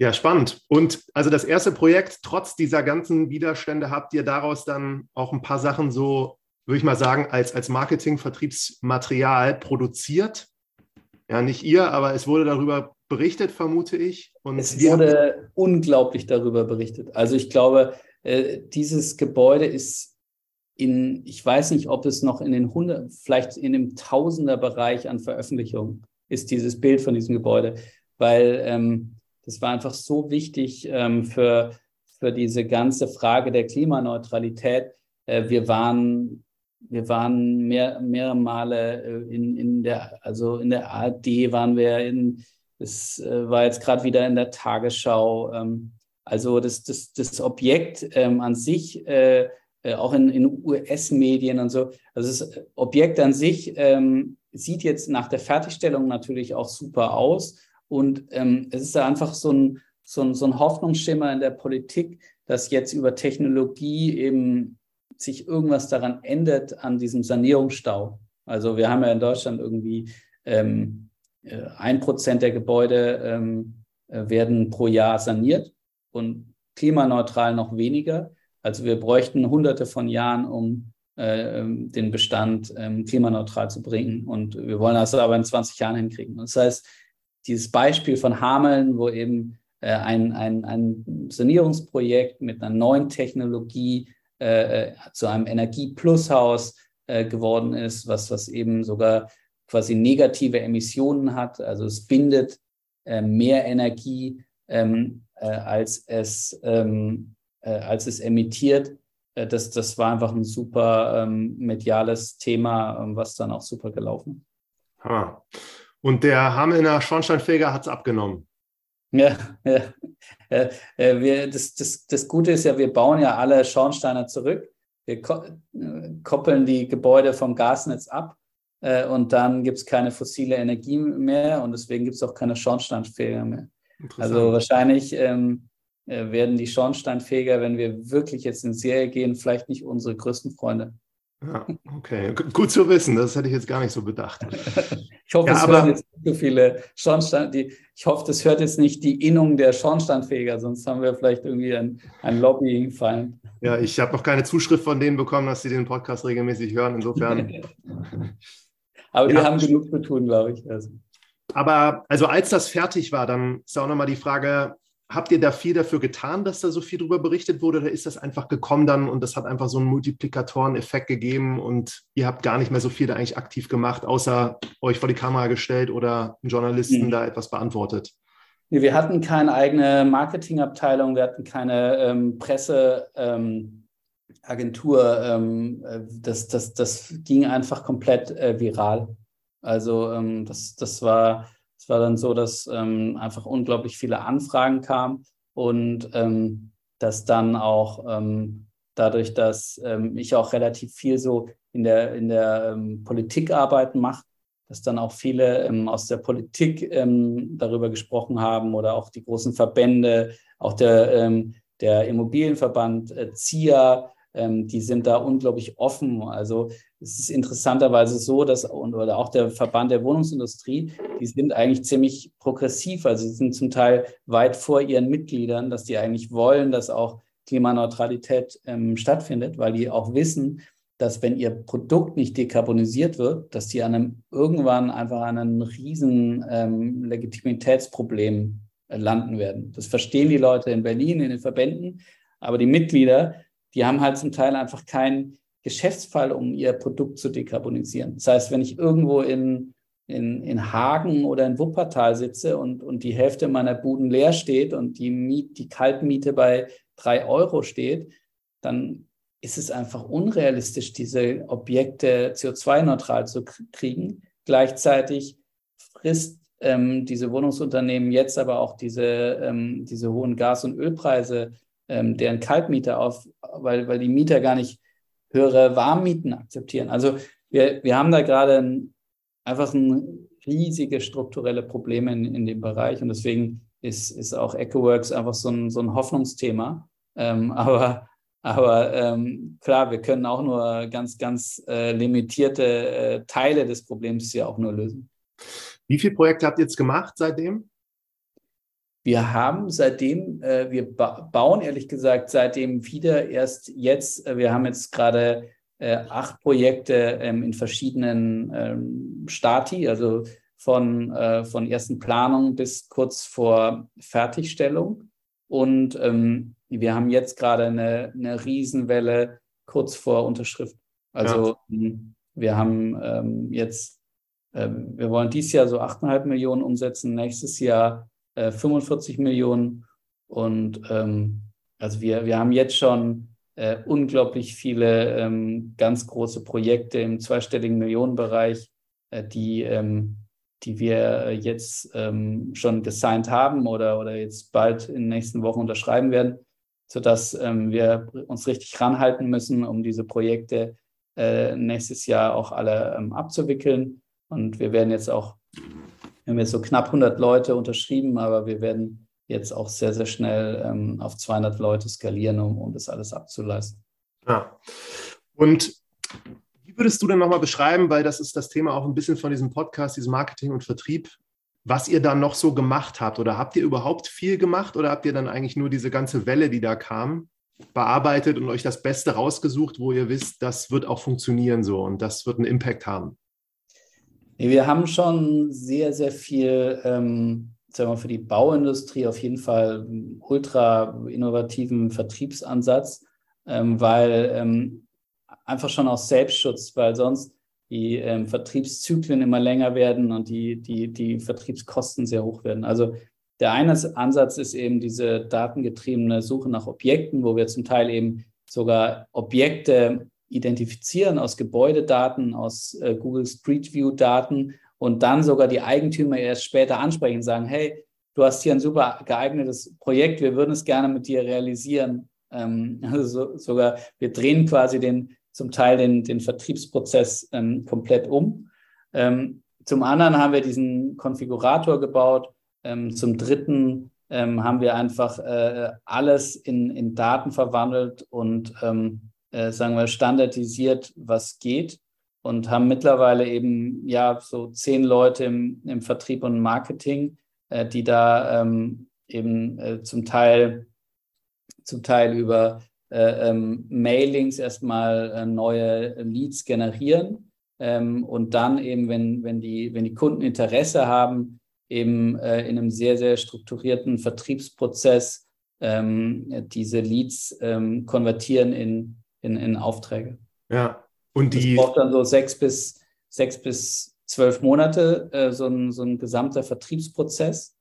[SPEAKER 1] Ja, spannend. Und also das erste Projekt, trotz dieser ganzen Widerstände, habt ihr daraus dann auch ein paar Sachen so, würde ich mal sagen, als, als Marketing-Vertriebsmaterial produziert. Ja, nicht ihr, aber es wurde darüber berichtet, vermute ich.
[SPEAKER 2] Und es wurde unglaublich darüber berichtet. Also ich glaube, äh, dieses Gebäude ist in, ich weiß nicht, ob es noch in den 100, vielleicht in dem Tausender-Bereich an Veröffentlichungen ist, dieses Bild von diesem Gebäude, weil ähm, das war einfach so wichtig ähm, für, für diese ganze Frage der Klimaneutralität. Äh, wir waren wir waren mehr, mehrere Male äh, in, in der, also in der ARD waren wir in, es äh, war jetzt gerade wieder in der Tagesschau. Ähm, also das, das, das Objekt ähm, an sich, äh, äh auch in, in US-Medien und so, also das Objekt an sich ähm, sieht jetzt nach der Fertigstellung natürlich auch super aus. Und ähm, es ist einfach so ein, so, ein, so ein Hoffnungsschimmer in der Politik, dass jetzt über Technologie eben sich irgendwas daran ändert an diesem Sanierungsstau. Also wir haben ja in Deutschland irgendwie ähm, äh, ein Prozent der Gebäude ähm, äh, werden pro Jahr saniert und klimaneutral noch weniger. Also wir bräuchten hunderte von Jahren, um äh, ähm, den Bestand ähm, klimaneutral zu bringen. Und wir wollen das aber in 20 Jahren hinkriegen. Das heißt, dieses Beispiel von Hameln, wo eben äh, ein, ein, ein Sanierungsprojekt mit einer neuen Technologie äh, zu einem Energie-Plus-Haus äh, geworden ist, was, was eben sogar quasi negative Emissionen hat. Also es bindet äh, mehr Energie, ähm, äh, als, es, ähm, äh, als es emittiert. Äh, das, das war einfach ein super ähm, mediales Thema, ähm, was dann auch super gelaufen
[SPEAKER 1] ist. Und der Hamelner Schornsteinfeger hat es abgenommen.
[SPEAKER 2] Ja, ja. Äh, wir, das, das, das Gute ist ja, wir bauen ja alle Schornsteine zurück. Wir äh, koppeln die Gebäude vom Gasnetz ab äh, und dann gibt es keine fossile Energie mehr und deswegen gibt es auch keine Schornsteinfeger mehr. Also wahrscheinlich ähm, äh, werden die Schornsteinfeger, wenn wir wirklich jetzt in Serie gehen, vielleicht nicht unsere größten Freunde.
[SPEAKER 1] Ja, okay, gut zu wissen. Das hätte ich jetzt gar nicht so bedacht. <laughs>
[SPEAKER 2] ich hoffe, ja, es hören jetzt nicht so viele Schornstein. Die, ich hoffe, das hört jetzt nicht die Innung der Schornsteinfeger, sonst haben wir vielleicht irgendwie ein, ein Lobbying-Feind.
[SPEAKER 1] Ja, ich habe noch keine Zuschrift von denen bekommen, dass sie den Podcast regelmäßig hören. Insofern. <laughs>
[SPEAKER 2] Aber die ja. haben genug zu tun, glaube ich. Also.
[SPEAKER 1] Aber also als das fertig war, dann ist auch nochmal die Frage, habt ihr da viel dafür getan, dass da so viel drüber berichtet wurde oder ist das einfach gekommen dann und das hat einfach so einen Multiplikatoren-Effekt gegeben und ihr habt gar nicht mehr so viel da eigentlich aktiv gemacht, außer euch vor die Kamera gestellt oder einen Journalisten mhm. da etwas beantwortet?
[SPEAKER 2] Wir hatten keine eigene Marketingabteilung, wir hatten keine ähm, Presseagentur. Ähm, ähm, das, das, das ging einfach komplett äh, viral. Also ähm, das, das war es war dann so, dass ähm, einfach unglaublich viele Anfragen kamen und ähm, dass dann auch ähm, dadurch, dass ähm, ich auch relativ viel so in der, in der ähm, Politikarbeit mache, dass dann auch viele aus der Politik darüber gesprochen haben oder auch die großen Verbände, auch der, der Immobilienverband äh, ZIA, ähm, die sind da unglaublich offen. Also es ist interessanterweise so, dass oder auch der Verband der Wohnungsindustrie, die sind eigentlich ziemlich progressiv. Also sie sind zum Teil weit vor ihren Mitgliedern, dass die eigentlich wollen, dass auch Klimaneutralität ähm, stattfindet, weil die auch wissen, dass wenn ihr Produkt nicht dekarbonisiert wird, dass die an einem, irgendwann einfach an einem riesen ähm, Legitimitätsproblem äh, landen werden. Das verstehen die Leute in Berlin, in den Verbänden, aber die Mitglieder, die haben halt zum Teil einfach keinen Geschäftsfall, um ihr Produkt zu dekarbonisieren. Das heißt, wenn ich irgendwo in, in, in Hagen oder in Wuppertal sitze und, und die Hälfte meiner Buden leer steht und die, Miet, die Kaltmiete bei drei Euro steht, dann ist es einfach unrealistisch, diese Objekte CO2-neutral zu kriegen. Gleichzeitig frisst ähm, diese Wohnungsunternehmen jetzt aber auch diese, ähm, diese hohen Gas- und Ölpreise ähm, deren Kaltmieter auf, weil, weil die Mieter gar nicht höhere Warmmieten akzeptieren. Also wir, wir haben da gerade ein, einfach ein riesige strukturelle Probleme in, in dem Bereich und deswegen ist, ist auch EcoWorks einfach so ein, so ein Hoffnungsthema. Ähm, <laughs> aber aber ähm, klar, wir können auch nur ganz, ganz äh, limitierte äh, Teile des Problems ja auch nur lösen.
[SPEAKER 1] Wie viele Projekte habt ihr jetzt gemacht seitdem?
[SPEAKER 2] Wir haben seitdem, äh, wir ba bauen ehrlich gesagt seitdem wieder erst jetzt, äh, wir haben jetzt gerade äh, acht Projekte ähm, in verschiedenen ähm, Stati, also von, äh, von ersten Planung bis kurz vor Fertigstellung. Und ähm, wir haben jetzt gerade eine, eine Riesenwelle kurz vor Unterschrift. Also ja. Ähm, wir haben ähm, jetzt, ähm, wir wollen dieses Jahr so 8,5 Millionen umsetzen, nächstes Jahr äh, 45 Millionen. Und ähm, also wir, wir haben jetzt schon äh, unglaublich viele ähm, ganz große Projekte im zweistelligen Millionenbereich, äh, die, ähm, die wir jetzt ähm, schon gesigned haben oder, oder jetzt bald in den nächsten Wochen unterschreiben werden, sodass ähm, wir uns richtig ranhalten müssen, um diese Projekte äh, nächstes Jahr auch alle ähm, abzuwickeln. Und wir werden jetzt auch, wir haben jetzt so knapp 100 Leute unterschrieben, aber wir werden jetzt auch sehr, sehr schnell ähm, auf 200 Leute skalieren, um, um das alles abzuleisten.
[SPEAKER 1] Ja. Und wie würdest du denn nochmal beschreiben, weil das ist das Thema auch ein bisschen von diesem Podcast, diesem Marketing und Vertrieb, was ihr dann noch so gemacht habt? Oder habt ihr überhaupt viel gemacht oder habt ihr dann eigentlich nur diese ganze Welle, die da kam, bearbeitet und euch das Beste rausgesucht, wo ihr wisst, das wird auch funktionieren so und das wird einen Impact haben?
[SPEAKER 2] Wir haben schon sehr, sehr viel ähm, sagen wir, für die Bauindustrie auf jeden Fall ultra innovativen Vertriebsansatz, ähm, weil ähm, einfach schon aus Selbstschutz, weil sonst die ähm, Vertriebszyklen immer länger werden und die, die, die Vertriebskosten sehr hoch werden. Also der eine Ansatz ist eben diese datengetriebene Suche nach Objekten, wo wir zum Teil eben sogar Objekte identifizieren aus Gebäudedaten, aus äh, Google Street View Daten und dann sogar die Eigentümer erst später ansprechen und sagen, hey, du hast hier ein super geeignetes Projekt, wir würden es gerne mit dir realisieren. Ähm, <laughs> also so, sogar, wir drehen quasi den, zum Teil den, den Vertriebsprozess ähm, komplett um. Ähm, zum anderen haben wir diesen Konfigurator gebaut. Ähm, zum dritten ähm, haben wir einfach äh, alles in, in Daten verwandelt und ähm, äh, sagen wir standardisiert, was geht und haben mittlerweile eben ja so zehn Leute im, im Vertrieb und Marketing, äh, die da ähm, eben äh, zum Teil zum Teil über äh, ähm, Mailings erstmal äh, neue Leads generieren ähm, und dann eben, wenn, wenn, die, wenn die Kunden Interesse haben, eben äh, in einem sehr, sehr strukturierten Vertriebsprozess ähm, diese Leads ähm, konvertieren in, in, in Aufträge.
[SPEAKER 1] Ja, und die.
[SPEAKER 2] Das braucht dann so sechs bis, sechs bis zwölf Monate, äh, so, ein, so ein gesamter Vertriebsprozess.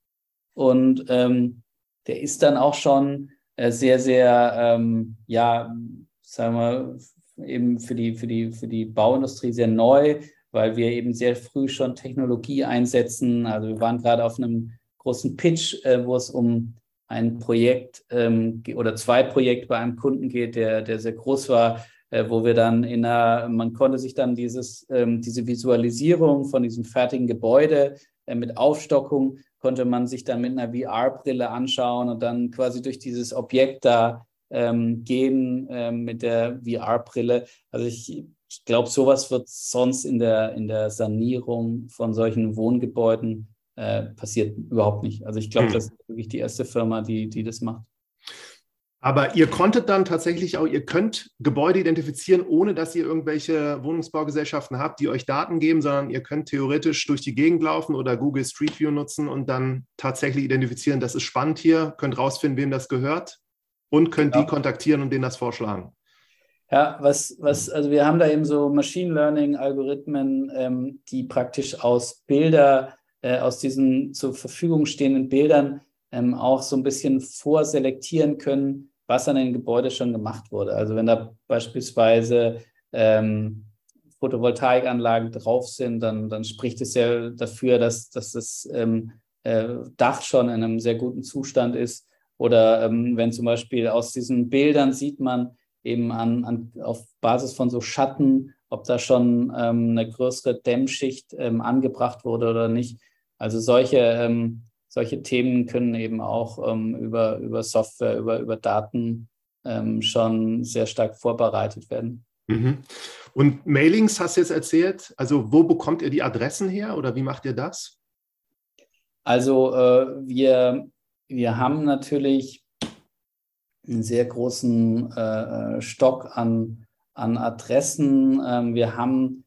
[SPEAKER 2] Und ähm, der ist dann auch schon äh, sehr, sehr, ähm, ja, sagen wir, eben für die, für, die, für die Bauindustrie sehr neu, weil wir eben sehr früh schon Technologie einsetzen. Also wir waren gerade auf einem großen Pitch, äh, wo es um ein Projekt ähm, oder zwei Projekte bei einem Kunden geht, der, der sehr groß war, äh, wo wir dann in einer, man konnte sich dann dieses, ähm, diese Visualisierung von diesem fertigen Gebäude äh, mit Aufstockung, konnte man sich dann mit einer VR-Brille anschauen und dann quasi durch dieses Objekt da ähm, gehen ähm, mit der VR-Brille. Also ich, ich glaube, sowas wird sonst in der, in der Sanierung von solchen Wohngebäuden äh, passiert überhaupt nicht. Also ich glaube, hm. das ist wirklich die erste Firma, die, die das macht.
[SPEAKER 1] Aber ihr konntet dann tatsächlich auch, ihr könnt Gebäude identifizieren, ohne dass ihr irgendwelche Wohnungsbaugesellschaften habt, die euch Daten geben, sondern ihr könnt theoretisch durch die Gegend laufen oder Google Street View nutzen und dann tatsächlich identifizieren, das ist spannend hier, könnt rausfinden, wem das gehört und könnt genau. die kontaktieren und denen das vorschlagen.
[SPEAKER 2] Ja, was, was, also wir haben da eben so Machine Learning-Algorithmen, ähm, die praktisch aus Bilder, äh, aus diesen zur Verfügung stehenden Bildern ähm, auch so ein bisschen vorselektieren können, was an den Gebäuden schon gemacht wurde. Also wenn da beispielsweise ähm, Photovoltaikanlagen drauf sind, dann, dann spricht es ja dafür, dass, dass das ähm, äh, Dach schon in einem sehr guten Zustand ist. Oder ähm, wenn zum Beispiel aus diesen Bildern sieht man eben an, an, auf Basis von so Schatten, ob da schon ähm, eine größere Dämmschicht ähm, angebracht wurde oder nicht. Also solche ähm, solche Themen können eben auch ähm, über, über Software, über, über Daten ähm, schon sehr stark vorbereitet werden.
[SPEAKER 1] Mhm. Und Mailings hast du jetzt erzählt. Also wo bekommt ihr die Adressen her oder wie macht ihr das?
[SPEAKER 2] Also äh, wir, wir haben natürlich einen sehr großen äh, Stock an, an Adressen. Ähm, wir haben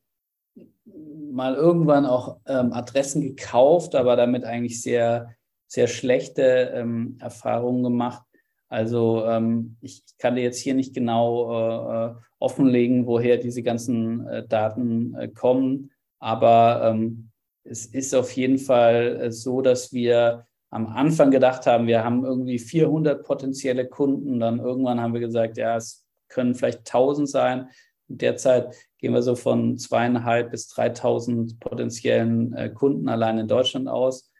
[SPEAKER 2] mal irgendwann auch ähm, Adressen gekauft, aber damit eigentlich sehr, sehr schlechte ähm, Erfahrungen gemacht. Also ähm, ich, ich, kann dir jetzt hier nicht genau äh, äh, offenlegen, woher diese ganzen äh, Daten äh, kommen, aber ähm, es ist auf jeden Fall äh, so, dass wir am Anfang gedacht haben, wir haben irgendwie 400 potenzielle Kunden, dann irgendwann haben wir gesagt, ja, es können vielleicht 1000 sein. Derzeit gehen wir so von zweieinhalb bis 3000 potenziellen äh, Kunden allein in Deutschland aus.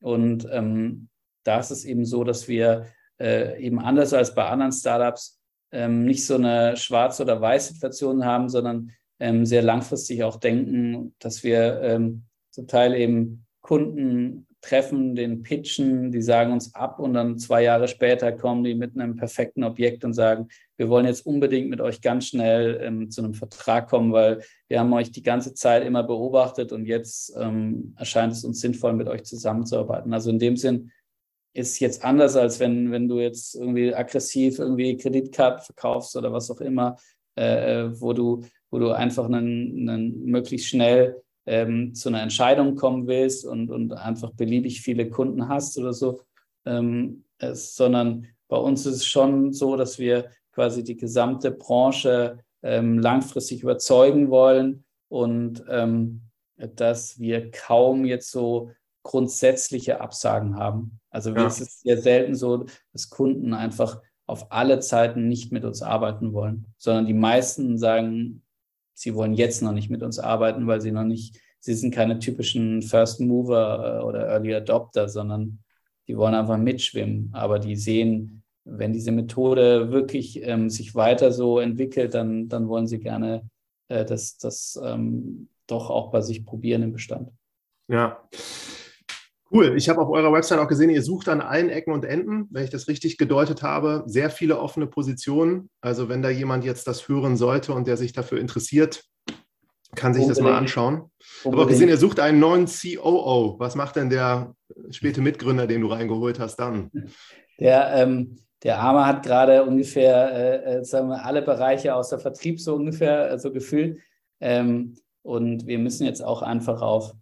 [SPEAKER 2] Und ähm, da ist es eben so, dass wir äh, eben anders als bei anderen Startups ähm, nicht so eine schwarze oder weiße Situation haben, sondern ähm, sehr langfristig auch denken, dass wir ähm, zum Teil eben Kunden treffen, den pitchen, die sagen uns ab und dann zwei Jahre später kommen die mit einem perfekten Objekt und sagen, wir wollen jetzt unbedingt mit euch ganz schnell ähm, zu einem Vertrag kommen, weil wir haben euch die ganze Zeit immer beobachtet und jetzt ähm, erscheint es uns sinnvoll, mit euch zusammenzuarbeiten. Also in dem Sinn ist jetzt anders, als wenn, wenn du jetzt irgendwie aggressiv irgendwie Kreditkarten verkaufst oder was auch immer, äh, äh wo du, wo du einfach einen, einen möglichst schnell ähm, zu einer Entscheidung kommen willst und, und einfach beliebig viele Kunden hast oder so, ähm, es, sondern bei uns ist es schon so, dass wir quasi die gesamte Branche ähm, langfristig überzeugen wollen und ähm, dass wir kaum jetzt so grundsätzliche Absagen haben. Also ja. es ist sehr selten so, dass Kunden einfach auf alle Zeiten nicht mit uns arbeiten wollen, sondern die meisten sagen, sie wollen jetzt noch nicht mit uns arbeiten, weil sie noch nicht, sie sind keine typischen First Mover äh, oder Early Adopter, sondern die wollen einfach mitschwimmen. Aber die sehen, wenn diese Methode wirklich ähm, sich weiter so entwickelt, dann, dann wollen sie gerne äh, das, das ähm, doch auch bei sich probieren im Bestand.
[SPEAKER 1] Ja. Cool. Ich habe auf eurer Website auch gesehen, ihr sucht an allen Ecken und Enden, wenn ich das richtig gedeutet habe, sehr viele offene Positionen. Also wenn da jemand jetzt das hören sollte und der sich dafür interessiert, kann sich Unbedingt. das mal anschauen. Unbedingt. Ich habe auch gesehen, ihr sucht einen neuen COO. Was macht denn der späte Mitgründer, den du reingeholt hast, dann?
[SPEAKER 2] Der, ähm, der Arme hat gerade ungefähr, äh, äh sagen wir, alle Bereiche außer Vertrieb so ungefähr äh, so gefühlt. Ähm, und wir müssen jetzt auch einfach auf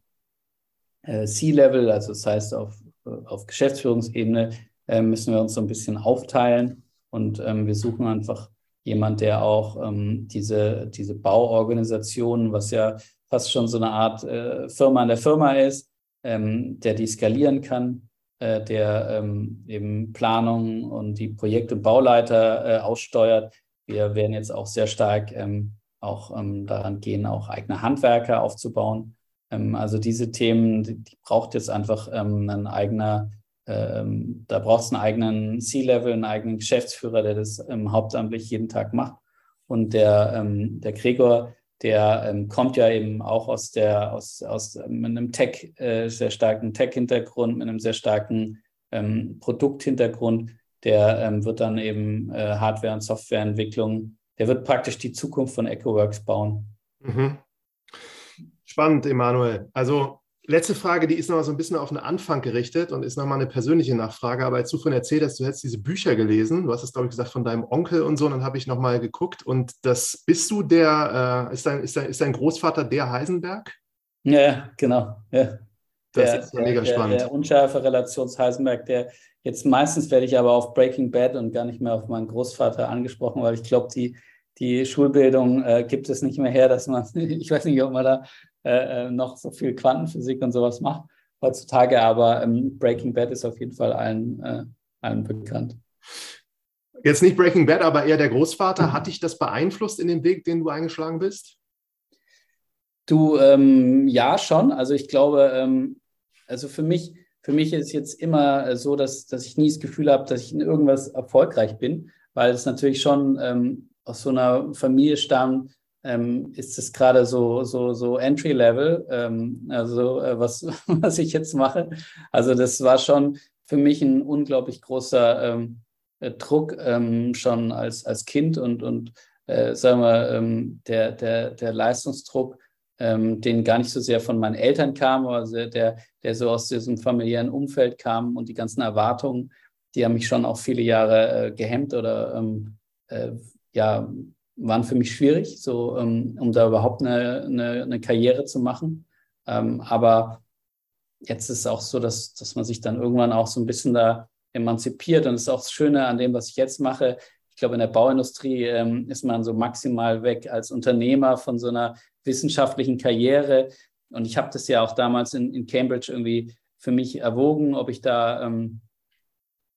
[SPEAKER 2] äh, C-Level, also das heißt auf, auf Geschäftsführungsebene, äh, müssen wir uns so ein bisschen aufteilen und ähm, wir suchen einfach jemand, der auch ähm, diese, diese Bauorganisation, was ja fast schon so eine Art äh, Firma in der Firma ist, ähm, der die skalieren kann, äh, der ähm, eben Planung und die Projekt- und Bauleiter äh, aussteuert. Wir werden jetzt auch sehr stark ähm, auch ähm, daran gehen, auch eigene Handwerker aufzubauen. Ähm, also diese Themen, die, die braucht jetzt einfach ähm, ein eigener, ähm, da braucht es einen eigenen C-Level, einen eigenen Geschäftsführer, der das ähm, hauptamtlich jeden Tag macht. Und der, ähm, der Gregor, der ähm, kommt ja eben auch aus der, aus, aus einem Tech, äh, sehr starken Tech-Hintergrund, mit einem sehr starken Produkthintergrund. Der wird dann eben äh, Hardware- und Softwareentwicklung, der wird praktisch die Zukunft von EchoWorks bauen. Mhm.
[SPEAKER 1] Spannend, Emanuel. Also letzte Frage, die ist noch so ein bisschen auf den Anfang gerichtet und ist nochmal eine persönliche Nachfrage. Aber als du von erzählt hast, du hättest diese Bücher gelesen, du hast es, glaube ich, gesagt, von deinem Onkel und so, und dann habe ich nochmal geguckt. Und das bist du der, äh, ist, dein, ist, dein, ist dein Großvater der Heisenberg?
[SPEAKER 2] Ja, genau. Ja.
[SPEAKER 1] Das der, ist ja mega
[SPEAKER 2] der,
[SPEAKER 1] spannend.
[SPEAKER 2] Der, der unscharfe Relations Heisenberg, der jetzt meistens werde ich aber auf Breaking Bad und gar nicht mehr auf meinen Großvater angesprochen, weil ich glaube, die, die Schulbildung äh, gibt es nicht mehr her, dass man, <laughs> ich weiß nicht, ob man da äh, äh, noch so viel Quantenphysik und sowas macht heutzutage, aber ähm, Breaking Bad ist auf jeden Fall allen, äh, allen bekannt.
[SPEAKER 1] Jetzt nicht Breaking Bad, aber eher der Großvater. Mhm. Hat dich das beeinflusst in dem Weg, den du eingeschlagen bist?
[SPEAKER 2] Du, ähm, ja, schon. Also ich glaube, ähm, also für mich, für mich ist jetzt immer so, dass, dass ich nie das Gefühl habe, dass ich in irgendwas erfolgreich bin, weil es natürlich schon ähm, aus so einer Familie stammt, ähm, ist es gerade so, so, so Entry-Level, ähm, also äh, was, <laughs> was ich jetzt mache. Also das war schon für mich ein unglaublich großer ähm, äh, Druck ähm, schon als, als Kind und, und äh, sagen wir, ähm, der, der, der Leistungsdruck ähm, den gar nicht so sehr von meinen Eltern kam, aber der, der so aus diesem familiären Umfeld kam und die ganzen Erwartungen, die haben mich schon auch viele Jahre äh, gehemmt oder äh, ja, waren für mich schwierig, so ähm, um da überhaupt eine, eine, eine Karriere zu machen. Ähm, aber jetzt ist es auch so, dass, dass man sich dann irgendwann auch so ein bisschen da emanzipiert. Und das ist auch das Schöne an dem, was ich jetzt mache. Ich glaube, in der Bauindustrie ähm, ist man so maximal weg als Unternehmer von so einer wissenschaftlichen Karriere. Und ich habe das ja auch damals in, in Cambridge irgendwie für mich erwogen, ob ich da ähm,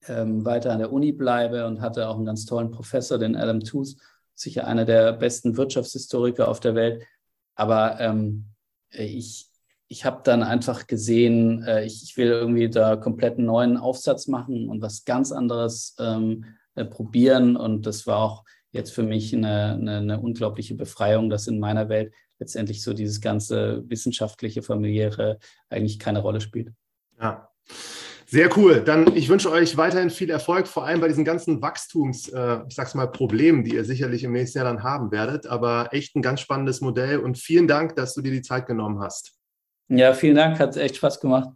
[SPEAKER 2] ähm, weiter an der Uni bleibe und hatte auch einen ganz tollen Professor, den Adam Tooth, sicher einer der besten Wirtschaftshistoriker auf der Welt. Aber ähm, ich, ich habe dann einfach gesehen, äh, ich, ich, will irgendwie da komplett einen neuen Aufsatz machen und was ganz anderes ähm, äh, probieren. Und das war auch jetzt für mich eine, eine, eine, unglaubliche Befreiung, dass in meiner Welt letztendlich so dieses ganze wissenschaftliche, familiäre eigentlich keine Rolle spielt.
[SPEAKER 1] Ja. Sehr cool. Dann ich wünsche euch weiterhin viel Erfolg, vor allem bei diesen ganzen Wachstums, äh, ich sag's mal, Problemen, die ihr sicherlich im nächsten Jahr dann haben werdet. Aber echt ein ganz spannendes Modell und vielen Dank, dass du dir die Zeit genommen hast.
[SPEAKER 2] Ja, vielen Dank, hat echt Spaß gemacht.